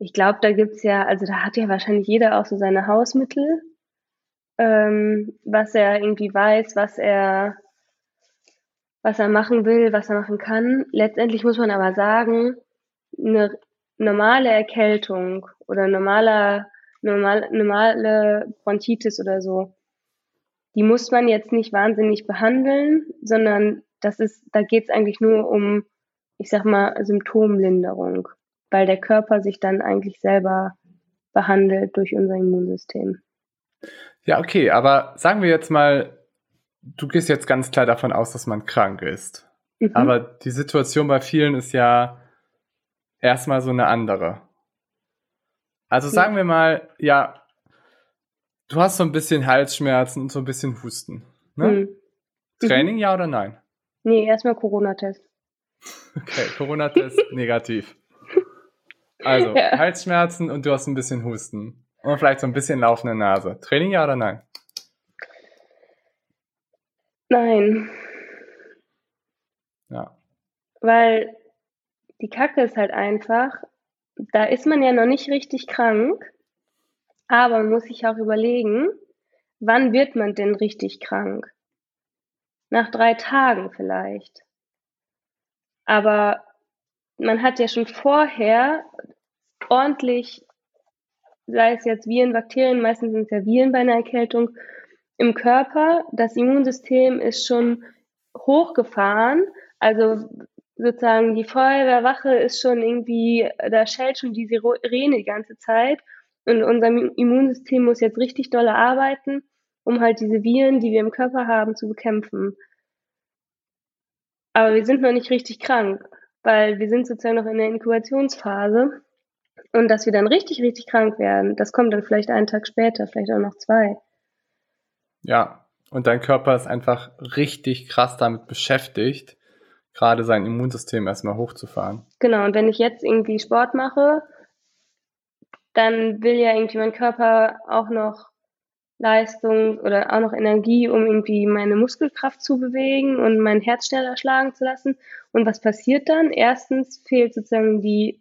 ich glaube, da gibt's ja, also da hat ja wahrscheinlich jeder auch so seine Hausmittel, ähm, was er irgendwie weiß, was er, was er machen will, was er machen kann. Letztendlich muss man aber sagen, eine normale Erkältung oder normaler, normal, normale Bronchitis oder so, die muss man jetzt nicht wahnsinnig behandeln, sondern das ist, da geht es eigentlich nur um, ich sag mal, Symptomlinderung, weil der Körper sich dann eigentlich selber behandelt durch unser Immunsystem. Ja, okay, aber sagen wir jetzt mal, du gehst jetzt ganz klar davon aus, dass man krank ist. Mhm. Aber die Situation bei vielen ist ja erstmal so eine andere. Also sagen wir mal, ja, du hast so ein bisschen Halsschmerzen und so ein bisschen Husten. Ne? Mhm. Training, ja oder nein? Nee, erstmal Corona-Test. Okay, Corona-Test [laughs] negativ. Also, [laughs] ja. Halsschmerzen und du hast ein bisschen Husten. Und vielleicht so ein bisschen laufende Nase. Training, ja oder nein? Nein. Ja. Weil die Kacke ist halt einfach, da ist man ja noch nicht richtig krank, aber man muss sich auch überlegen, wann wird man denn richtig krank? Nach drei Tagen vielleicht. Aber man hat ja schon vorher ordentlich, sei es jetzt Viren, Bakterien, meistens sind es ja Viren bei einer Erkältung, im Körper. Das Immunsystem ist schon hochgefahren. Also sozusagen die Feuerwehrwache ist schon irgendwie, da schellt schon die Sirene die ganze Zeit. Und unser Immunsystem muss jetzt richtig dolle arbeiten, um halt diese Viren, die wir im Körper haben, zu bekämpfen. Aber wir sind noch nicht richtig krank, weil wir sind sozusagen noch in der Inkubationsphase. Und dass wir dann richtig, richtig krank werden, das kommt dann vielleicht einen Tag später, vielleicht auch noch zwei. Ja, und dein Körper ist einfach richtig krass damit beschäftigt, gerade sein Immunsystem erstmal hochzufahren. Genau, und wenn ich jetzt irgendwie Sport mache, dann will ja irgendwie mein Körper auch noch Leistung oder auch noch Energie, um irgendwie meine Muskelkraft zu bewegen und mein Herz schneller schlagen zu lassen. Und was passiert dann? Erstens fehlt sozusagen die,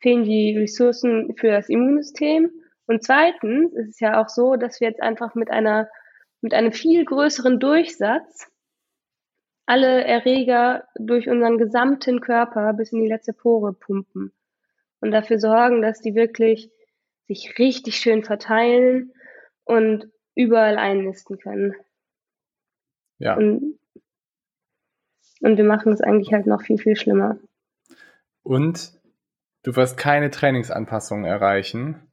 fehlen die Ressourcen für das Immunsystem. Und zweitens ist es ja auch so, dass wir jetzt einfach mit einer, mit einem viel größeren Durchsatz alle Erreger durch unseren gesamten Körper bis in die letzte Pore pumpen und dafür sorgen, dass die wirklich sich richtig schön verteilen und überall einnisten können. Ja. Und, und wir machen es eigentlich halt noch viel, viel schlimmer. Und du wirst keine Trainingsanpassungen erreichen,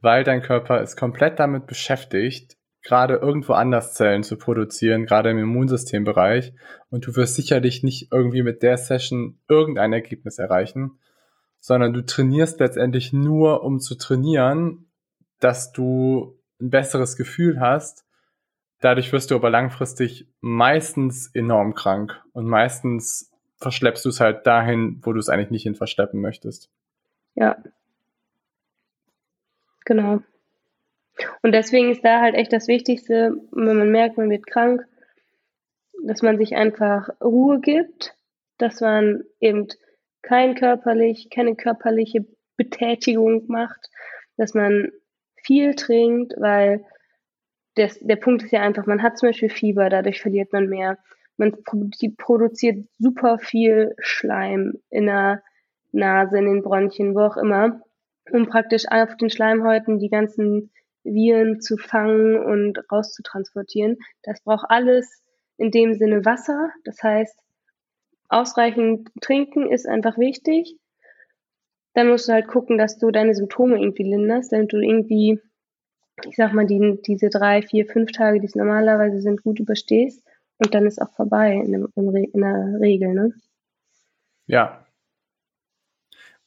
weil dein Körper ist komplett damit beschäftigt, gerade irgendwo anders Zellen zu produzieren, gerade im Immunsystembereich. Und du wirst sicherlich nicht irgendwie mit der Session irgendein Ergebnis erreichen, sondern du trainierst letztendlich nur, um zu trainieren, dass du ein besseres Gefühl hast. Dadurch wirst du aber langfristig meistens enorm krank und meistens verschleppst du es halt dahin, wo du es eigentlich nicht hin verschleppen möchtest. Ja. Genau. Und deswegen ist da halt echt das Wichtigste, wenn man merkt, man wird krank, dass man sich einfach Ruhe gibt, dass man eben kein körperlich, keine körperliche Betätigung macht, dass man viel trinkt, weil das, der Punkt ist ja einfach, man hat zum Beispiel Fieber, dadurch verliert man mehr. Man produziert super viel Schleim in der Nase, in den Bronchien, wo auch immer, um praktisch auf den Schleimhäuten die ganzen Viren zu fangen und rauszutransportieren. Das braucht alles in dem Sinne Wasser. Das heißt, ausreichend trinken ist einfach wichtig dann musst du halt gucken, dass du deine Symptome irgendwie linderst, damit du irgendwie, ich sag mal, die, diese drei, vier, fünf Tage, die es normalerweise sind, gut überstehst und dann ist auch vorbei in, dem, in der Regel, ne? Ja.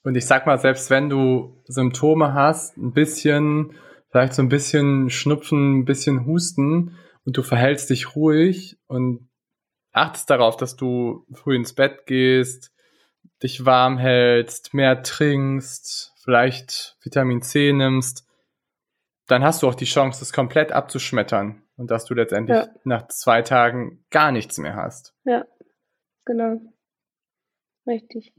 Und ich sag mal, selbst wenn du Symptome hast, ein bisschen, vielleicht so ein bisschen Schnupfen, ein bisschen Husten und du verhältst dich ruhig und achtest darauf, dass du früh ins Bett gehst, dich warm hältst, mehr trinkst, vielleicht Vitamin C nimmst, dann hast du auch die Chance, das komplett abzuschmettern und dass du letztendlich ja. nach zwei Tagen gar nichts mehr hast. Ja, genau. Richtig.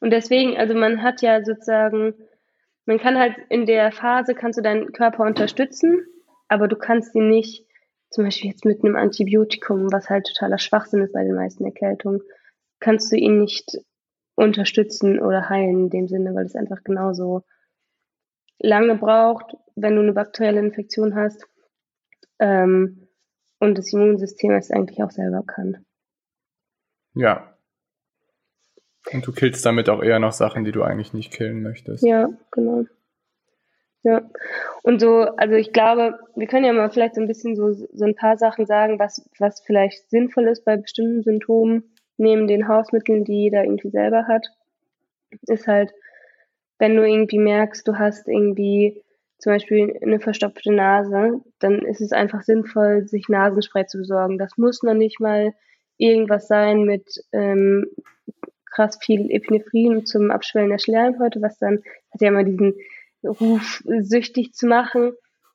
Und deswegen, also man hat ja sozusagen, man kann halt in der Phase, kannst du deinen Körper unterstützen, aber du kannst ihn nicht, zum Beispiel jetzt mit einem Antibiotikum, was halt totaler Schwachsinn ist bei den meisten Erkältungen, kannst du ihn nicht unterstützen oder heilen in dem Sinne, weil es einfach genauso lange braucht, wenn du eine bakterielle Infektion hast ähm, und das Immunsystem es eigentlich auch selber kann. Ja. Und du killst damit auch eher noch Sachen, die du eigentlich nicht killen möchtest. Ja, genau. Ja. Und so, also ich glaube, wir können ja mal vielleicht so ein bisschen so, so ein paar Sachen sagen, was, was vielleicht sinnvoll ist bei bestimmten Symptomen, neben den Hausmitteln, die jeder irgendwie selber hat, ist halt, wenn du irgendwie merkst, du hast irgendwie zum Beispiel eine verstopfte Nase, dann ist es einfach sinnvoll, sich Nasenspray zu besorgen. Das muss noch nicht mal irgendwas sein mit ähm, krass viel Epinephrin zum Abschwellen der Schleimhäute, was dann hat ja immer diesen Ruf, süchtig zu machen,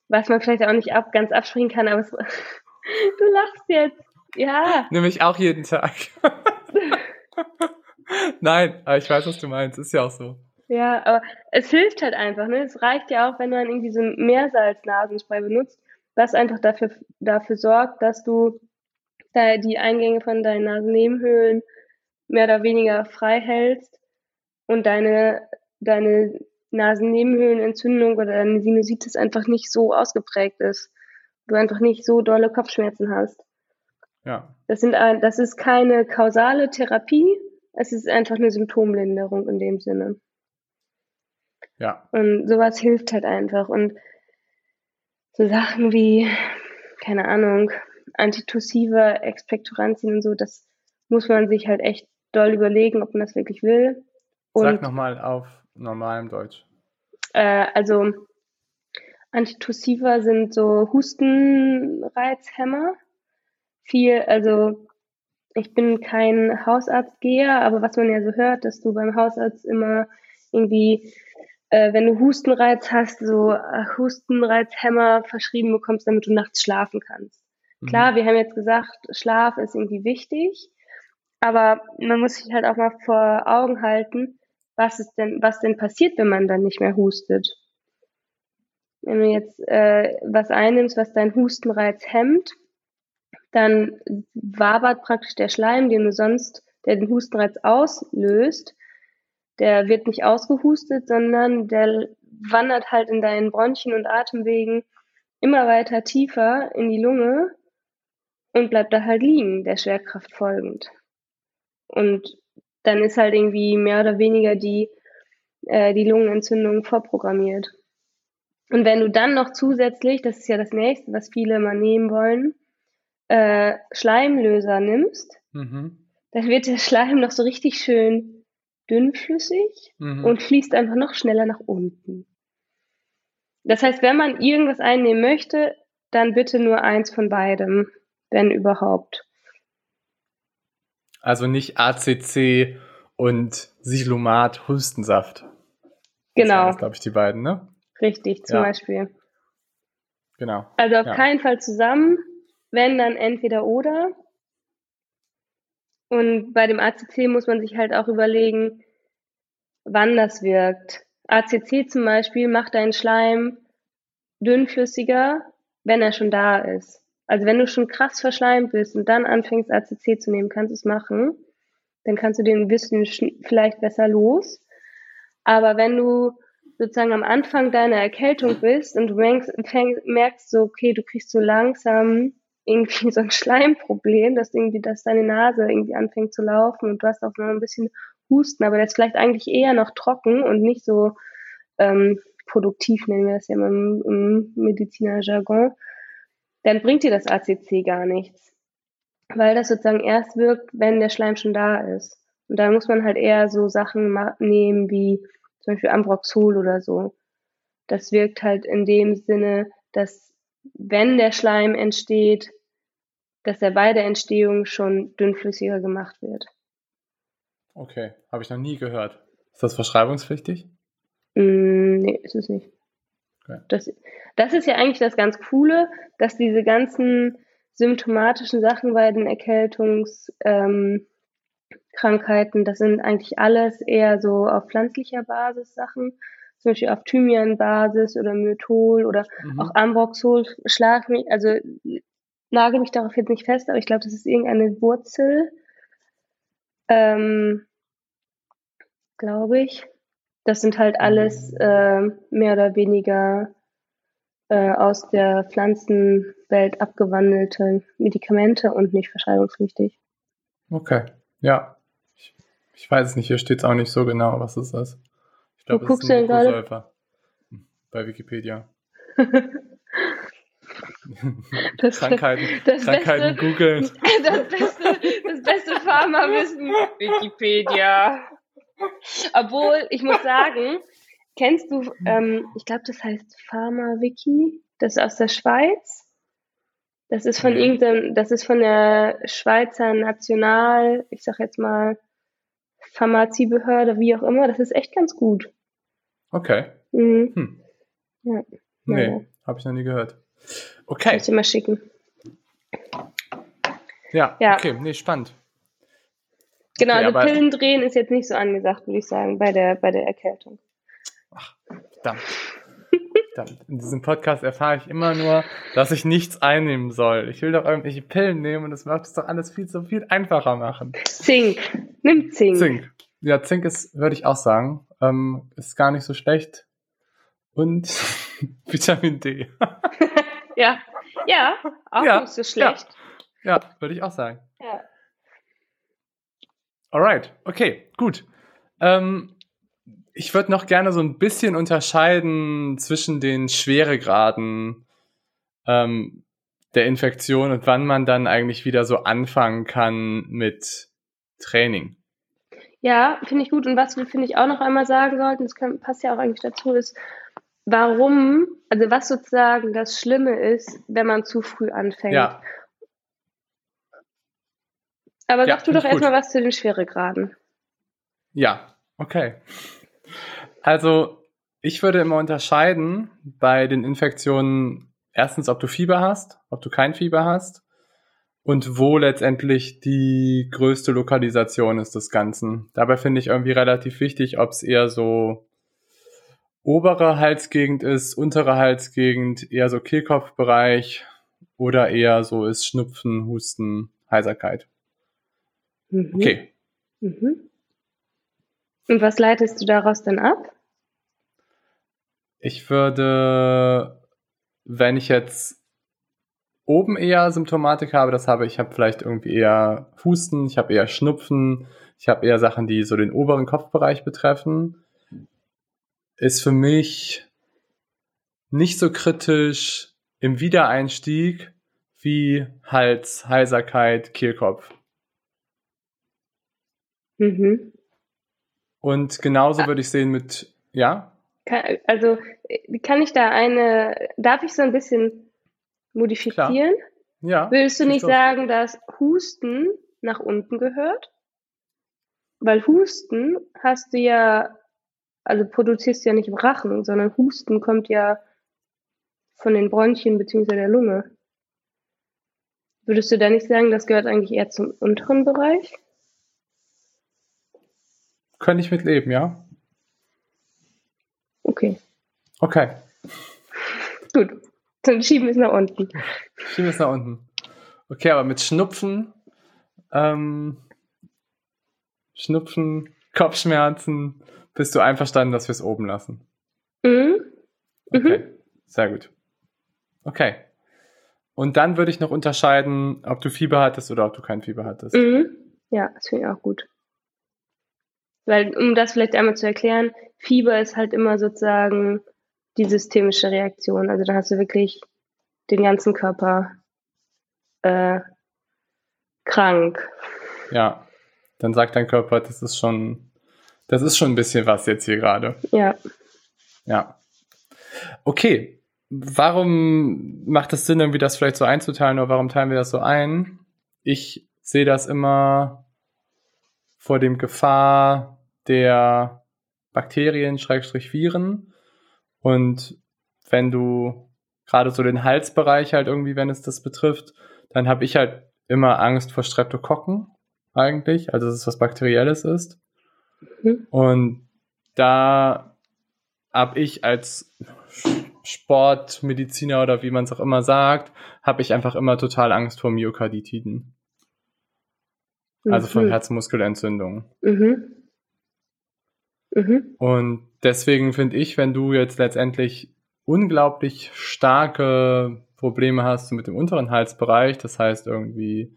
was man vielleicht auch nicht ab, ganz abspringen kann, aber es, [laughs] du lachst jetzt. Ja. Nämlich auch jeden Tag. [laughs] Nein, aber ich weiß, was du meinst. Ist ja auch so. Ja, aber es hilft halt einfach. Ne? Es reicht ja auch, wenn du dann irgendwie so ein Meersalz-Nasenspray benutzt, was einfach dafür, dafür sorgt, dass du da die Eingänge von deinen Nasennebenhöhlen mehr oder weniger frei hältst und deine, deine Nasennebenhöhlenentzündung oder deine Sinusitis einfach nicht so ausgeprägt ist. Du einfach nicht so dolle Kopfschmerzen hast. Ja. Das, sind, das ist keine kausale Therapie, es ist einfach eine Symptomlinderung in dem Sinne. Ja. Und sowas hilft halt einfach. Und so Sachen wie, keine Ahnung, Antitussiva, Expectorantien und so, das muss man sich halt echt doll überlegen, ob man das wirklich will. Und, Sag nochmal auf normalem Deutsch. Äh, also Antitussiva sind so Hustenreizhämmer. Viel, also ich bin kein Hausarztgeher, aber was man ja so hört, dass du beim Hausarzt immer irgendwie, äh, wenn du Hustenreiz hast, so äh, Hustenreizhämmer verschrieben bekommst, damit du nachts schlafen kannst. Mhm. Klar, wir haben jetzt gesagt, Schlaf ist irgendwie wichtig, aber man muss sich halt auch mal vor Augen halten, was ist denn, was denn passiert, wenn man dann nicht mehr hustet. Wenn du jetzt äh, was einnimmst, was deinen Hustenreiz hemmt, dann wabert praktisch der Schleim, den du sonst, der den Hustenreiz auslöst, der wird nicht ausgehustet, sondern der wandert halt in deinen Bronchien und Atemwegen immer weiter tiefer in die Lunge und bleibt da halt liegen, der Schwerkraft folgend. Und dann ist halt irgendwie mehr oder weniger die, äh, die Lungenentzündung vorprogrammiert. Und wenn du dann noch zusätzlich, das ist ja das nächste, was viele mal nehmen wollen, äh, Schleimlöser nimmst, mhm. dann wird der Schleim noch so richtig schön dünnflüssig mhm. und fließt einfach noch schneller nach unten. Das heißt, wenn man irgendwas einnehmen möchte, dann bitte nur eins von beidem, wenn überhaupt. Also nicht ACC und Silomat Hustensaft. Genau. Das glaube ich, die beiden, ne? Richtig, zum ja. Beispiel. Genau. Also auf ja. keinen Fall zusammen, wenn, dann entweder oder. Und bei dem ACC muss man sich halt auch überlegen, wann das wirkt. ACC zum Beispiel macht deinen Schleim dünnflüssiger, wenn er schon da ist. Also wenn du schon krass verschleimt bist und dann anfängst ACC zu nehmen, kannst du es machen. Dann kannst du den bisschen vielleicht besser los. Aber wenn du sozusagen am Anfang deiner Erkältung bist und du merkst, merkst so, okay, du kriegst so langsam irgendwie [laughs] so ein Schleimproblem, dass irgendwie, dass deine Nase irgendwie anfängt zu laufen und du hast auch noch ein bisschen Husten, aber der ist vielleicht eigentlich eher noch trocken und nicht so ähm, produktiv, nennen wir das ja im, im Medizinerjargon, dann bringt dir das ACC gar nichts. Weil das sozusagen erst wirkt, wenn der Schleim schon da ist. Und da muss man halt eher so Sachen nehmen wie zum Beispiel Ambroxol oder so. Das wirkt halt in dem Sinne, dass wenn der Schleim entsteht, dass er bei der Entstehung schon dünnflüssiger gemacht wird. Okay, habe ich noch nie gehört. Ist das verschreibungspflichtig? Mm, nee, ist es nicht. Okay. Das, das ist ja eigentlich das ganz Coole, dass diese ganzen symptomatischen Sachen bei den Erkältungskrankheiten, ähm, das sind eigentlich alles eher so auf pflanzlicher Basis Sachen zum Beispiel auf Thymian-Basis oder Mythol oder mhm. auch Ambroxol, schlag mich, also nagel mich darauf jetzt nicht fest, aber ich glaube, das ist irgendeine Wurzel. Ähm, glaube ich. Das sind halt alles äh, mehr oder weniger äh, aus der Pflanzenwelt abgewandelte Medikamente und nicht verschreibungspflichtig. Okay, ja. Ich, ich weiß es nicht, hier steht es auch nicht so genau, was es ist. Ich glaube, es ist ein Mucosäufer. Bei Wikipedia. [laughs] [laughs] Das, Krankheiten, das Krankheiten beste, googeln. [laughs] Das beste, das beste Pharmawissen. Wikipedia. Obwohl, ich muss sagen, kennst du, ähm, ich glaube, das heißt PharmaWiki, das ist aus der Schweiz. Das ist von irgendeinem, das ist von der Schweizer National, ich sag jetzt mal, Pharmaziebehörde, wie auch immer. Das ist echt ganz gut. Okay. Mhm. Hm. Ja. Nee, ja. habe ich noch nie gehört. Okay. Kann ich dir mal schicken. Ja, ja. okay, nee, spannend. Genau, okay, also Pillen drehen ist jetzt nicht so angesagt, würde ich sagen, bei der, bei der Erkältung. Ach, verdammt. In diesem Podcast erfahre ich immer nur, dass ich nichts einnehmen soll. Ich will doch irgendwelche Pillen nehmen und das macht es doch alles viel zu viel einfacher machen. Zink. Nimm Zink. Zink. Ja, Zink ist, würde ich auch sagen, ähm, ist gar nicht so schlecht. Und [laughs] Vitamin D. [laughs] ja, ja, auch ja, nicht so schlecht. Ja, ja würde ich auch sagen. Ja. Alright, okay, gut. Ähm, ich würde noch gerne so ein bisschen unterscheiden zwischen den Schweregraden ähm, der Infektion und wann man dann eigentlich wieder so anfangen kann mit Training. Ja, finde ich gut. Und was wir, finde ich, auch noch einmal sagen sollten, das kann, passt ja auch eigentlich dazu, ist, warum, also was sozusagen das Schlimme ist, wenn man zu früh anfängt. Ja. Aber ja, sag du doch erstmal was zu den Schweregraden. Ja, okay. Also, ich würde immer unterscheiden bei den Infektionen erstens, ob du Fieber hast, ob du kein Fieber hast und wo letztendlich die größte Lokalisation ist des Ganzen. Dabei finde ich irgendwie relativ wichtig, ob es eher so obere Halsgegend ist, untere Halsgegend, eher so Kehlkopfbereich oder eher so ist Schnupfen, Husten, Heiserkeit. Mhm. Okay. Mhm. Und was leitest du daraus dann ab? Ich würde, wenn ich jetzt oben eher Symptomatik habe, das habe ich habe vielleicht irgendwie eher Husten, ich habe eher Schnupfen, ich habe eher Sachen, die so den oberen Kopfbereich betreffen ist für mich nicht so kritisch im Wiedereinstieg wie Hals, Heiserkeit, Kehlkopf. Mhm. Und genauso würde ich sehen mit, ja? Kann, also kann ich da eine, darf ich so ein bisschen modifizieren? Klar. Ja. Willst du nicht sagen, dass Husten nach unten gehört? Weil Husten hast du ja also produzierst du ja nicht im Rachen, sondern Husten kommt ja von den Bronchien bzw. der Lunge. Würdest du da nicht sagen, das gehört eigentlich eher zum unteren Bereich? Könnte ich mit leben, ja. Okay. Okay. Gut. Dann schieben wir es nach unten. Schieben wir es nach unten. Okay, aber mit Schnupfen, ähm, Schnupfen, Kopfschmerzen, bist du einverstanden, dass wir es oben lassen? Mhm. Okay, mhm. sehr gut. Okay. Und dann würde ich noch unterscheiden, ob du Fieber hattest oder ob du kein Fieber hattest. Mhm. Ja, das finde ich auch gut. Weil, um das vielleicht einmal zu erklären, Fieber ist halt immer sozusagen die systemische Reaktion. Also da hast du wirklich den ganzen Körper äh, krank. Ja, dann sagt dein Körper, das ist schon das ist schon ein bisschen was jetzt hier gerade. Ja. Ja. Okay. Warum macht es Sinn, irgendwie das vielleicht so einzuteilen oder warum teilen wir das so ein? Ich sehe das immer vor dem Gefahr der Bakterien, Schrägstrich Viren. Und wenn du gerade so den Halsbereich halt irgendwie, wenn es das betrifft, dann habe ich halt immer Angst vor Streptokokken eigentlich, also dass es was Bakterielles ist. Mhm. Und da habe ich als Sportmediziner oder wie man es auch immer sagt, habe ich einfach immer total Angst vor Myokarditiden. Also mhm. von Herzmuskelentzündungen. Mhm. Mhm. Und deswegen finde ich, wenn du jetzt letztendlich unglaublich starke Probleme hast mit dem unteren Halsbereich, das heißt irgendwie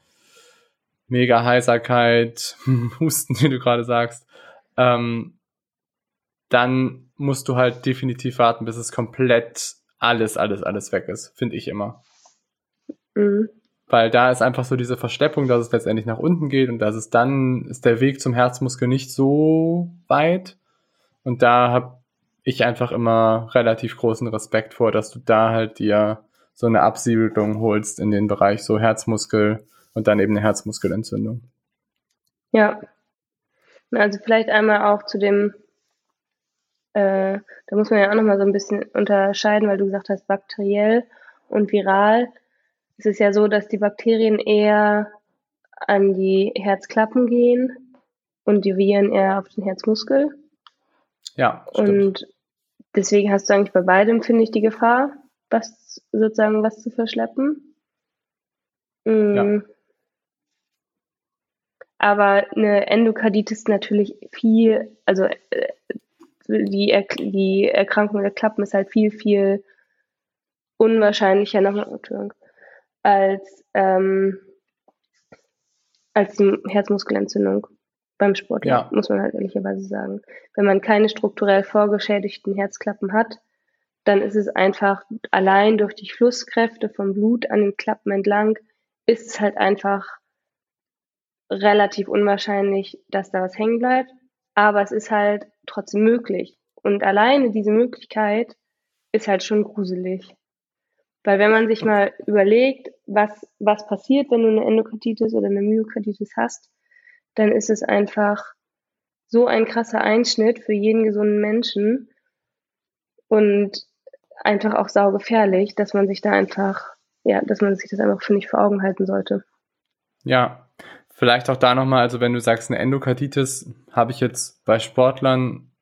mega Heiserkeit, [laughs] Husten, wie du gerade sagst, ähm, dann musst du halt definitiv warten, bis es komplett alles, alles, alles weg ist, finde ich immer. Mhm. Weil da ist einfach so diese Versteppung, dass es letztendlich nach unten geht und dass es dann ist der Weg zum Herzmuskel nicht so weit. Und da habe ich einfach immer relativ großen Respekt vor, dass du da halt dir so eine Absiedlung holst in den Bereich so Herzmuskel und dann eben eine Herzmuskelentzündung. Ja. Also vielleicht einmal auch zu dem, äh, da muss man ja auch nochmal so ein bisschen unterscheiden, weil du gesagt hast, bakteriell und viral. Es ist ja so, dass die Bakterien eher an die Herzklappen gehen und die Viren eher auf den Herzmuskel. Ja. Stimmt. Und deswegen hast du eigentlich bei beidem, finde ich, die Gefahr, was sozusagen was zu verschleppen. Mhm. Ja. Aber eine Endokarditis natürlich viel, also äh, die, er die Erkrankung der Klappen ist halt viel, viel unwahrscheinlicher nochmal, als, ähm, als die Herzmuskelentzündung beim Sport, ja. muss man halt ehrlicherweise sagen. Wenn man keine strukturell vorgeschädigten Herzklappen hat, dann ist es einfach allein durch die Flusskräfte vom Blut an den Klappen entlang, ist es halt einfach relativ unwahrscheinlich, dass da was hängen bleibt. Aber es ist halt trotzdem möglich. Und alleine diese Möglichkeit ist halt schon gruselig. Weil wenn man sich mal überlegt, was, was passiert, wenn du eine Endokarditis oder eine Myokarditis hast, dann ist es einfach so ein krasser Einschnitt für jeden gesunden Menschen und einfach auch saugefährlich, dass man sich da einfach, ja, dass man sich das einfach, finde ich, vor Augen halten sollte. Ja, vielleicht auch da nochmal, also wenn du sagst, eine Endokarditis, habe ich jetzt bei Sportlern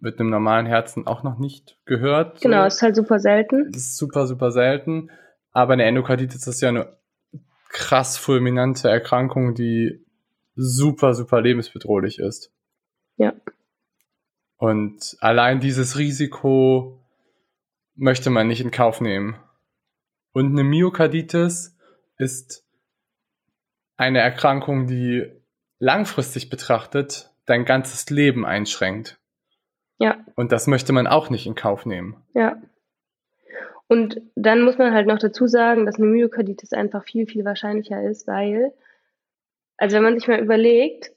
mit einem normalen Herzen auch noch nicht gehört. Genau, so. ist halt super selten. Das ist super, super selten. Aber eine Endokarditis ist ja eine krass fulminante Erkrankung, die super, super lebensbedrohlich ist. Ja. Und allein dieses Risiko möchte man nicht in Kauf nehmen. Und eine Myokarditis ist eine Erkrankung, die langfristig betrachtet dein ganzes Leben einschränkt. Und das möchte man auch nicht in Kauf nehmen. Ja. Und dann muss man halt noch dazu sagen, dass eine Myokarditis einfach viel, viel wahrscheinlicher ist, weil, also wenn man sich mal überlegt,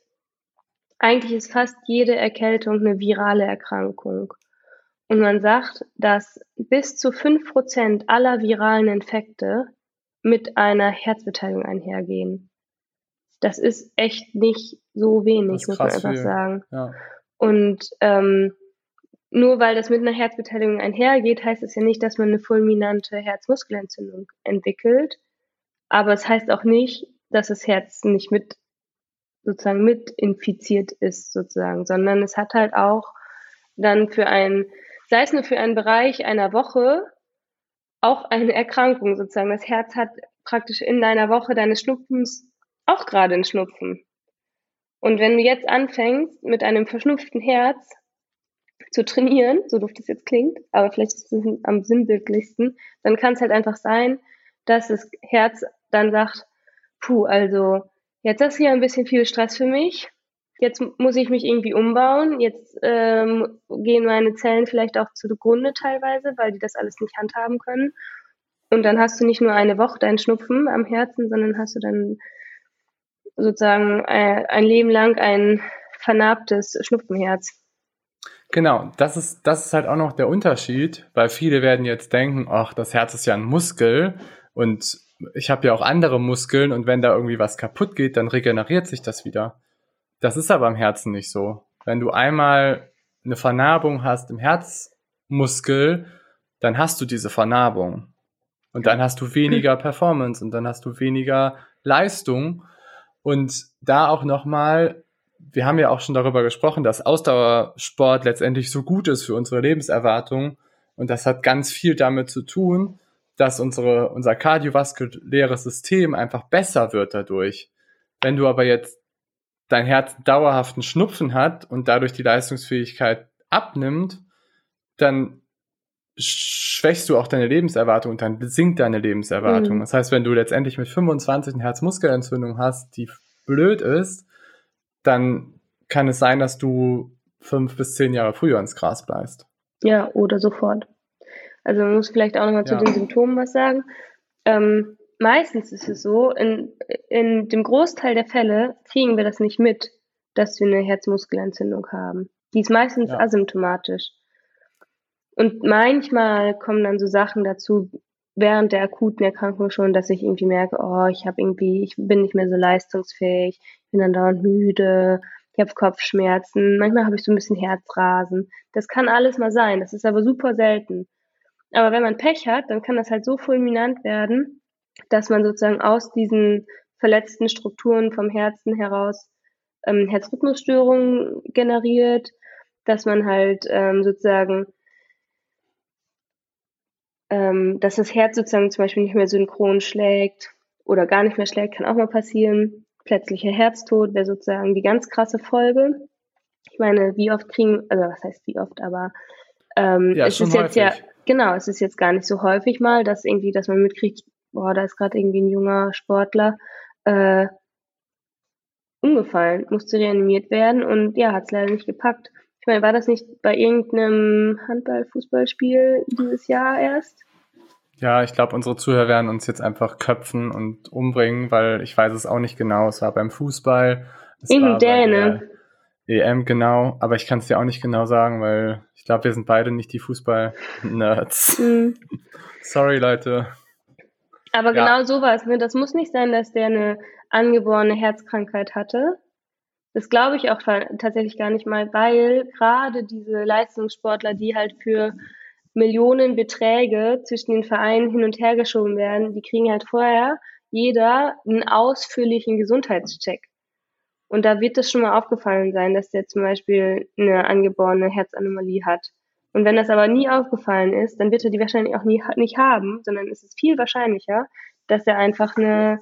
eigentlich ist fast jede Erkältung eine virale Erkrankung. Und man sagt, dass bis zu fünf Prozent aller viralen Infekte mit einer Herzbeteiligung einhergehen. Das ist echt nicht so wenig, muss man einfach viel. sagen. Ja. Und ähm, nur weil das mit einer Herzbeteiligung einhergeht, heißt es ja nicht, dass man eine fulminante Herzmuskelentzündung entwickelt. Aber es heißt auch nicht, dass das Herz nicht mit sozusagen mit infiziert ist, sozusagen, sondern es hat halt auch dann für ein, sei es nur für einen Bereich einer Woche, auch eine Erkrankung sozusagen. Das Herz hat praktisch in einer Woche deines Schnupfens auch gerade einen Schnupfen. Und wenn du jetzt anfängst mit einem verschnupften Herz, zu trainieren, so doof das jetzt klingt, aber vielleicht ist es am sinnbildlichsten, dann kann es halt einfach sein, dass das Herz dann sagt, puh, also jetzt ist hier ein bisschen viel Stress für mich, jetzt muss ich mich irgendwie umbauen, jetzt ähm, gehen meine Zellen vielleicht auch zugrunde teilweise, weil die das alles nicht handhaben können. Und dann hast du nicht nur eine Woche deinen Schnupfen am Herzen, sondern hast du dann sozusagen äh, ein Leben lang ein vernarbtes Schnupfenherz. Genau, das ist, das ist halt auch noch der Unterschied, weil viele werden jetzt denken, ach, das Herz ist ja ein Muskel und ich habe ja auch andere Muskeln und wenn da irgendwie was kaputt geht, dann regeneriert sich das wieder. Das ist aber im Herzen nicht so. Wenn du einmal eine Vernarbung hast im Herzmuskel, dann hast du diese Vernarbung. Und dann hast du weniger [clears throat] Performance und dann hast du weniger Leistung. Und da auch nochmal, wir haben ja auch schon darüber gesprochen, dass Ausdauersport letztendlich so gut ist für unsere Lebenserwartung. Und das hat ganz viel damit zu tun, dass unsere, unser kardiovaskuläres System einfach besser wird dadurch. Wenn du aber jetzt dein Herz dauerhaften Schnupfen hat und dadurch die Leistungsfähigkeit abnimmt, dann schwächst du auch deine Lebenserwartung und dann sinkt deine Lebenserwartung. Mhm. Das heißt, wenn du letztendlich mit 25 eine Herzmuskelentzündung hast, die blöd ist, dann kann es sein, dass du fünf bis zehn Jahre früher ins Gras bleibst. Ja, oder sofort. Also man muss vielleicht auch nochmal zu ja. den Symptomen was sagen. Ähm, meistens ist es so, in, in dem Großteil der Fälle kriegen wir das nicht mit, dass wir eine Herzmuskelentzündung haben. Die ist meistens ja. asymptomatisch. Und manchmal kommen dann so Sachen dazu, während der akuten Erkrankung schon, dass ich irgendwie merke, oh, ich habe irgendwie, ich bin nicht mehr so leistungsfähig, bin dann dauernd müde, ich habe Kopfschmerzen, manchmal habe ich so ein bisschen Herzrasen. Das kann alles mal sein, das ist aber super selten. Aber wenn man Pech hat, dann kann das halt so fulminant werden, dass man sozusagen aus diesen verletzten Strukturen vom Herzen heraus ähm, Herzrhythmusstörungen generiert, dass man halt ähm, sozusagen, ähm, dass das Herz sozusagen zum Beispiel nicht mehr synchron schlägt oder gar nicht mehr schlägt, kann auch mal passieren. Plötzlicher Herztod wäre sozusagen die ganz krasse Folge. Ich meine, wie oft kriegen, also was heißt wie oft, aber ähm, ja, es ist jetzt häufig. ja, genau, es ist jetzt gar nicht so häufig mal, dass irgendwie, dass man mitkriegt, boah, da ist gerade irgendwie ein junger Sportler äh, umgefallen, musste reanimiert werden und ja, hat es leider nicht gepackt. Ich meine, war das nicht bei irgendeinem Handball-Fußballspiel dieses Jahr erst? Ja, ich glaube, unsere Zuhörer werden uns jetzt einfach köpfen und umbringen, weil ich weiß es auch nicht genau. Es war beim Fußball. In Däne. EM, genau. Aber ich kann es dir auch nicht genau sagen, weil ich glaube, wir sind beide nicht die Fußball-Nerds. [laughs] [laughs] Mhm. Sorry, Leute. Aber ja. genau sowas, ne? Das muss nicht sein, dass der eine angeborene Herzkrankheit hatte. Das glaube ich auch tatsächlich gar nicht mal, weil gerade diese Leistungssportler, die halt für Millionenbeträge zwischen den Vereinen hin und her geschoben werden, die kriegen halt vorher jeder einen ausführlichen Gesundheitscheck. Und da wird das schon mal aufgefallen sein, dass der zum Beispiel eine angeborene Herzanomalie hat. Und wenn das aber nie aufgefallen ist, dann wird er die wahrscheinlich auch nie, nicht haben, sondern es ist viel wahrscheinlicher, dass er einfach eine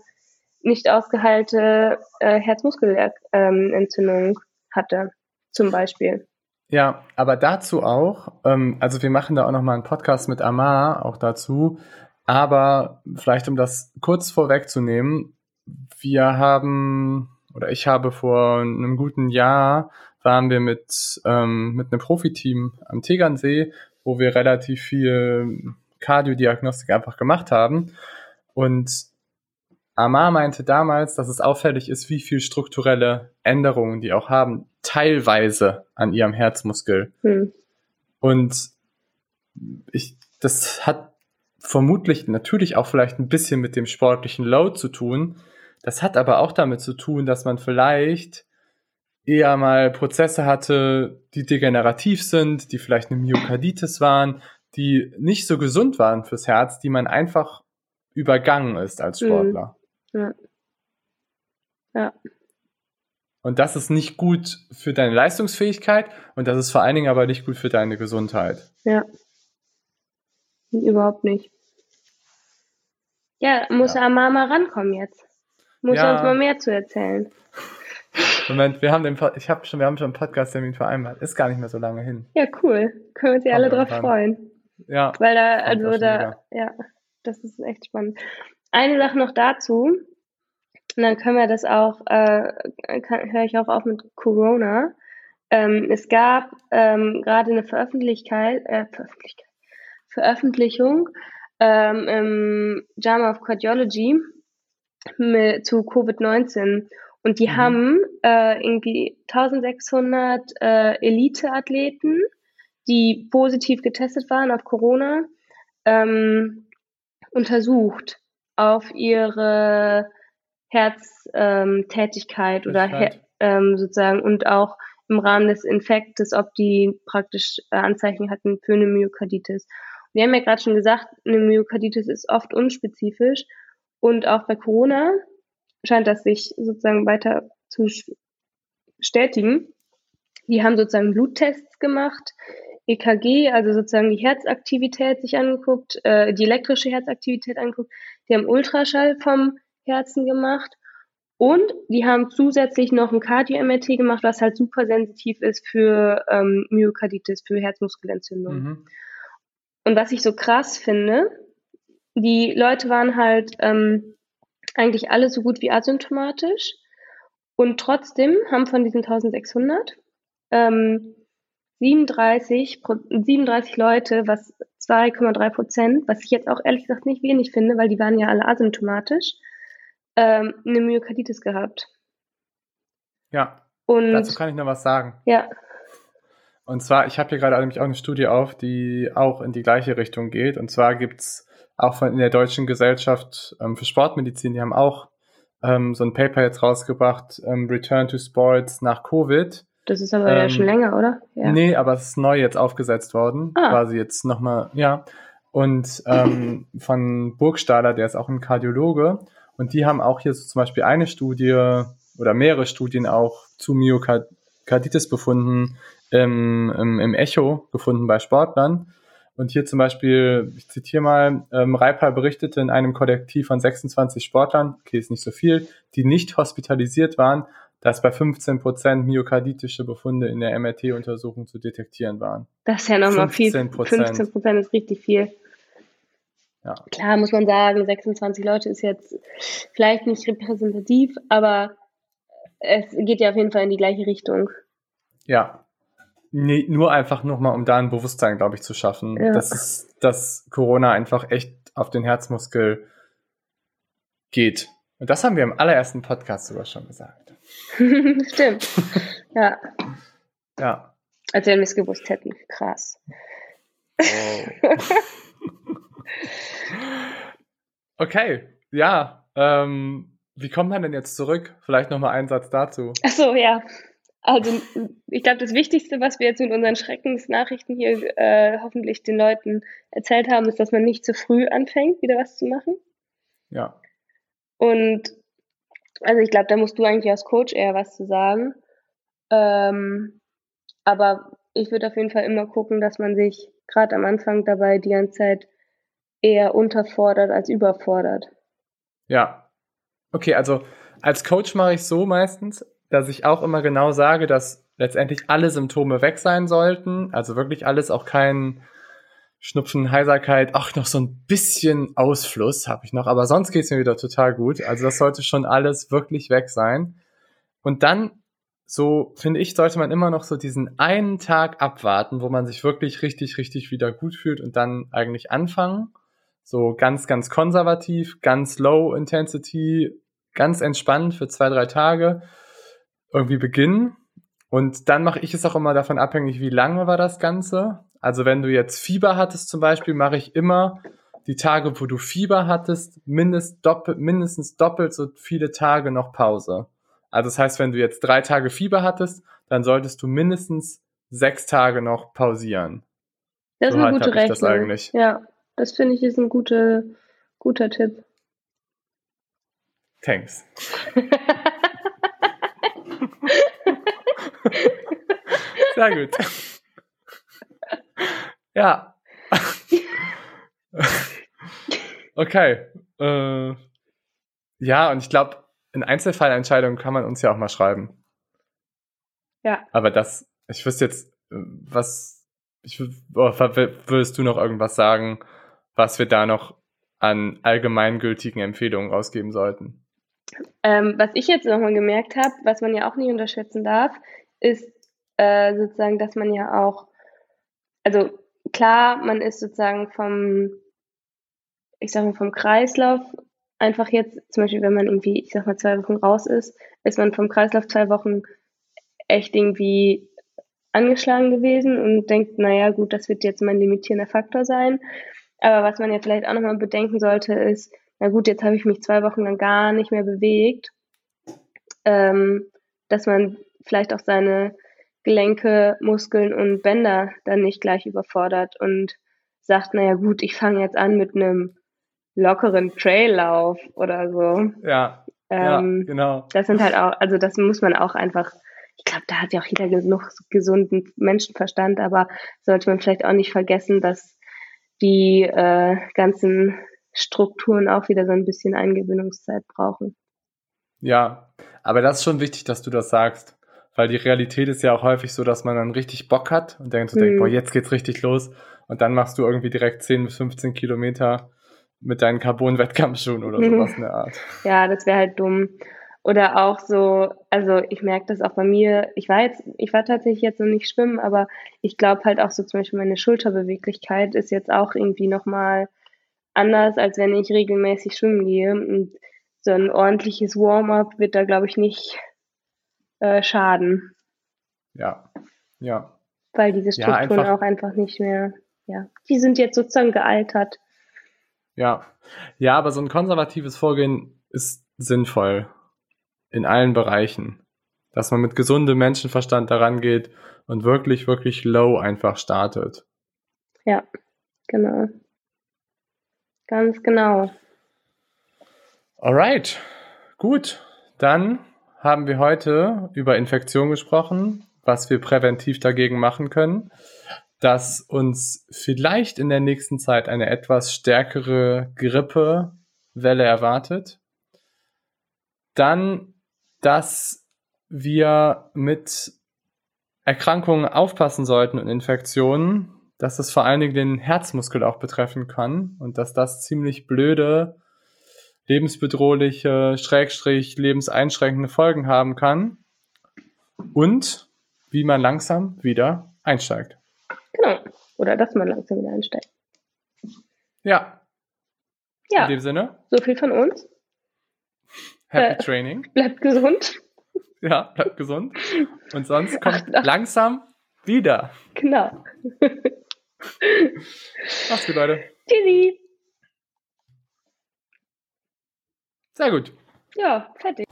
nicht ausgeheilte äh, Herzmuskelentzündung hatte, zum Beispiel. Ja, aber dazu auch, ähm, also wir machen da auch nochmal einen Podcast mit Amar, auch dazu, aber vielleicht um das kurz vorwegzunehmen, wir haben, oder ich habe vor einem guten Jahr waren wir mit, ähm, mit einem Profiteam am Tegernsee, wo wir relativ viel Kardiodiagnostik einfach gemacht haben. Und Amar meinte damals, dass es auffällig ist, wie viel strukturelle Änderungen die auch haben, teilweise an ihrem Herzmuskel. Hm. Und ich, das hat vermutlich natürlich auch vielleicht ein bisschen mit dem sportlichen Load zu tun. Das hat aber auch damit zu tun, dass man vielleicht eher mal Prozesse hatte, die degenerativ sind, die vielleicht eine Myokarditis waren, die nicht so gesund waren fürs Herz, die man einfach übergangen ist als hm. Sportler. Ja. Ja. Und das ist nicht gut für deine Leistungsfähigkeit und das ist vor allen Dingen aber nicht gut für deine Gesundheit. Ja. Überhaupt nicht. Ja, muss ja. Amama rankommen jetzt. Muss ja. uns mal mehr zu erzählen. [laughs] Moment, wir haben den, ich habe schon, wir haben schon einen Podcast-Termin vereinbart. Ist gar nicht mehr so lange hin. Ja, cool. Können wir uns ja alle drauf freuen. Ja. Weil da, also da, ja, das ist echt spannend. Eine Sache noch dazu. Und dann können wir das auch, äh, höre ich auch auf mit Corona. Ähm, es gab ähm, gerade eine Veröffentlichkeit, äh, Veröffentlichkeit, Veröffentlichung ähm, im JAMA of Cardiology mit, zu Covid-19. Und die mhm. haben äh, irgendwie 1600 äh, Elite-Athleten, die positiv getestet waren auf Corona, ähm, untersucht auf ihre Herztätigkeit ähm, oder Her ähm, sozusagen und auch im Rahmen des Infektes, ob die praktisch äh, Anzeichen hatten für eine Myokarditis. Wir haben ja gerade schon gesagt, eine Myokarditis ist oft unspezifisch und auch bei Corona scheint das sich sozusagen weiter zu bestätigen. Die haben sozusagen Bluttests gemacht, EKG, also sozusagen die Herzaktivität sich angeguckt, äh, die elektrische Herzaktivität angeguckt. Die haben Ultraschall vom Herzen gemacht Und die haben zusätzlich noch ein Cardio-MRT gemacht, was halt super sensitiv ist für ähm, Myokarditis, für Herzmuskelentzündung. Mhm. Und was ich so krass finde, die Leute waren halt ähm, eigentlich alle so gut wie asymptomatisch und trotzdem haben von diesen 1600 ähm, 37, 37 Leute, was 2,3 Prozent, was ich jetzt auch ehrlich gesagt nicht wenig finde, weil die waren ja alle asymptomatisch, ähm, eine Myokarditis gehabt. Ja. Und dazu kann ich noch was sagen. Ja. Und zwar, ich habe hier gerade nämlich auch eine Studie auf, die auch in die gleiche Richtung geht. Und zwar gibt es auch von in der Deutschen Gesellschaft ähm, für Sportmedizin, die haben auch ähm, so ein Paper jetzt rausgebracht, ähm, Return to Sports nach Covid. Das ist aber ja schon ähm, länger, oder? Ja. Nee, aber es ist neu jetzt aufgesetzt worden. Ah. Quasi jetzt nochmal, ja. Und ähm, von Burgstaller, der ist auch ein Kardiologe. Und die haben auch hier so zum Beispiel eine Studie oder mehrere Studien auch zu Myokarditis befunden im, im, im Echo gefunden bei Sportlern. Und hier zum Beispiel, ich zitiere mal, ähm, Reiper berichtete in einem Kollektiv von 26 Sportlern, okay, ist nicht so viel, die nicht hospitalisiert waren, dass bei 15 Prozent myokarditische Befunde in der MRT-Untersuchung zu detektieren waren. Das ist ja nochmal viel. 15 Prozent ist richtig viel. Ja. Klar muss man sagen, 26 Leute ist jetzt vielleicht nicht repräsentativ, aber es geht ja auf jeden Fall in die gleiche Richtung. Ja. Nee, nur einfach nochmal, um da ein Bewusstsein, glaube ich, zu schaffen, ja. dass, es, dass Corona einfach echt auf den Herzmuskel geht. Und das haben wir im allerersten Podcast sogar schon gesagt. [laughs] Stimmt. Ja. Ja. Als wenn wir es gewusst hätten. Krass. Oh. [laughs] Okay, ja. Ähm, wie kommt man denn jetzt zurück? Vielleicht nochmal einen Satz dazu. Ach so, ja. Also ich glaube, das Wichtigste, was wir jetzt mit unseren Schreckensnachrichten hier äh, hoffentlich den Leuten erzählt haben, ist, dass man nicht zu früh anfängt, wieder was zu machen. Ja. Und also ich glaube, da musst du eigentlich als Coach eher was zu sagen. Ähm, aber ich würde auf jeden Fall immer gucken, dass man sich gerade am Anfang dabei die ganze Zeit eher unterfordert als überfordert. Ja. Okay, also als Coach mache ich so meistens, dass ich auch immer genau sage, dass letztendlich alle Symptome weg sein sollten. Also wirklich alles, auch kein Schnupfen, Heiserkeit, ach, noch so ein bisschen Ausfluss habe ich noch, aber sonst geht's mir wieder total gut. Also das sollte schon alles wirklich weg sein. Und dann, so finde ich, sollte man immer noch so diesen einen Tag abwarten, wo man sich wirklich richtig, richtig wieder gut fühlt und dann eigentlich anfangen. So ganz, ganz konservativ, ganz low intensity, ganz entspannt für zwei, drei Tage irgendwie beginnen. Und dann mache ich es auch immer davon abhängig, wie lange war das Ganze. Also wenn du jetzt Fieber hattest zum Beispiel, mache ich immer die Tage, wo du Fieber hattest, mindest doppel, mindestens doppelt so viele Tage noch Pause. Also das heißt, wenn du jetzt drei Tage Fieber hattest, dann solltest du mindestens sechs Tage noch pausieren. Das ist so eine gute Rechnung. Das eigentlich. Ja. Das finde ich ist ein guter, guter Tipp. Thanks. [laughs] Sehr gut. Ja. [laughs] Okay. Äh, ja, und ich glaube, in Einzelfallentscheidungen kann man uns ja auch mal schreiben. Ja. Aber das, ich wüsste jetzt, was, ich, würdest du noch irgendwas sagen, was wir da noch an allgemeingültigen Empfehlungen rausgeben sollten? Ähm, was ich jetzt nochmal gemerkt habe, was man ja auch nicht unterschätzen darf, ist äh, sozusagen, dass man ja auch, also klar, man ist sozusagen vom, ich sag mal, vom Kreislauf einfach jetzt, zum Beispiel, wenn man irgendwie, ich sag mal, zwei Wochen raus ist, ist man vom Kreislauf zwei Wochen echt irgendwie angeschlagen gewesen und denkt, naja, gut, das wird jetzt mein limitierender Faktor sein. Aber was man ja vielleicht auch nochmal bedenken sollte, ist, na gut, jetzt habe ich mich zwei Wochen lang gar nicht mehr bewegt, ähm, dass man vielleicht auch seine Gelenke, Muskeln und Bänder dann nicht gleich überfordert und sagt, naja gut, ich fange jetzt an mit einem lockeren Traillauf oder so. Ja, ähm, ja, genau. Das sind halt auch, also das muss man auch einfach, ich glaube, da hat ja auch jeder genug gesunden Menschenverstand, aber sollte man vielleicht auch nicht vergessen, dass die äh, ganzen Strukturen auch wieder so ein bisschen Eingewöhnungszeit brauchen. Ja, aber das ist schon wichtig, dass du das sagst. Weil die Realität ist ja auch häufig so, dass man dann richtig Bock hat und denkt, mhm. boah, jetzt geht's richtig los. Und dann machst du irgendwie direkt 10 bis 15 Kilometer mit deinen Carbon-Wettkampfschuhen oder sowas in der Art. Ja, das wäre halt dumm. Oder auch so, also ich merke das auch bei mir, ich war jetzt, ich war tatsächlich jetzt noch nicht schwimmen, aber ich glaube halt auch so zum Beispiel meine Schulterbeweglichkeit ist jetzt auch irgendwie nochmal anders, als wenn ich regelmäßig schwimmen gehe. Und so ein ordentliches Warm-up wird da, glaube ich, nicht äh, schaden. Ja, ja. Weil diese Strukturen ja, einfach, auch einfach nicht mehr, ja, die sind jetzt sozusagen gealtert. Ja, ja, aber so ein konservatives Vorgehen ist sinnvoll in allen Bereichen. Dass man mit gesundem Menschenverstand daran geht und wirklich, wirklich low einfach startet. Ja, genau. Ganz genau. Alright, gut. Dann haben wir heute über Infektion gesprochen, was wir präventiv dagegen machen können, dass uns vielleicht in der nächsten Zeit eine etwas stärkere Grippewelle erwartet. Dann dass wir mit Erkrankungen aufpassen sollten und Infektionen, dass das vor allen Dingen den Herzmuskel auch betreffen kann und dass das ziemlich blöde, lebensbedrohliche, schrägstrich lebenseinschränkende Folgen haben kann und wie man langsam wieder einsteigt. Genau. Oder dass man langsam wieder einsteigt. Ja. Ja. In dem Sinne. So viel von uns. Happy äh, Training. Bleibt gesund. Ja, bleibt gesund. Und sonst kommt ach, ach. langsam wieder. Genau. Mach's gut, Leute. Tschüssi. Sehr gut. Ja, fertig.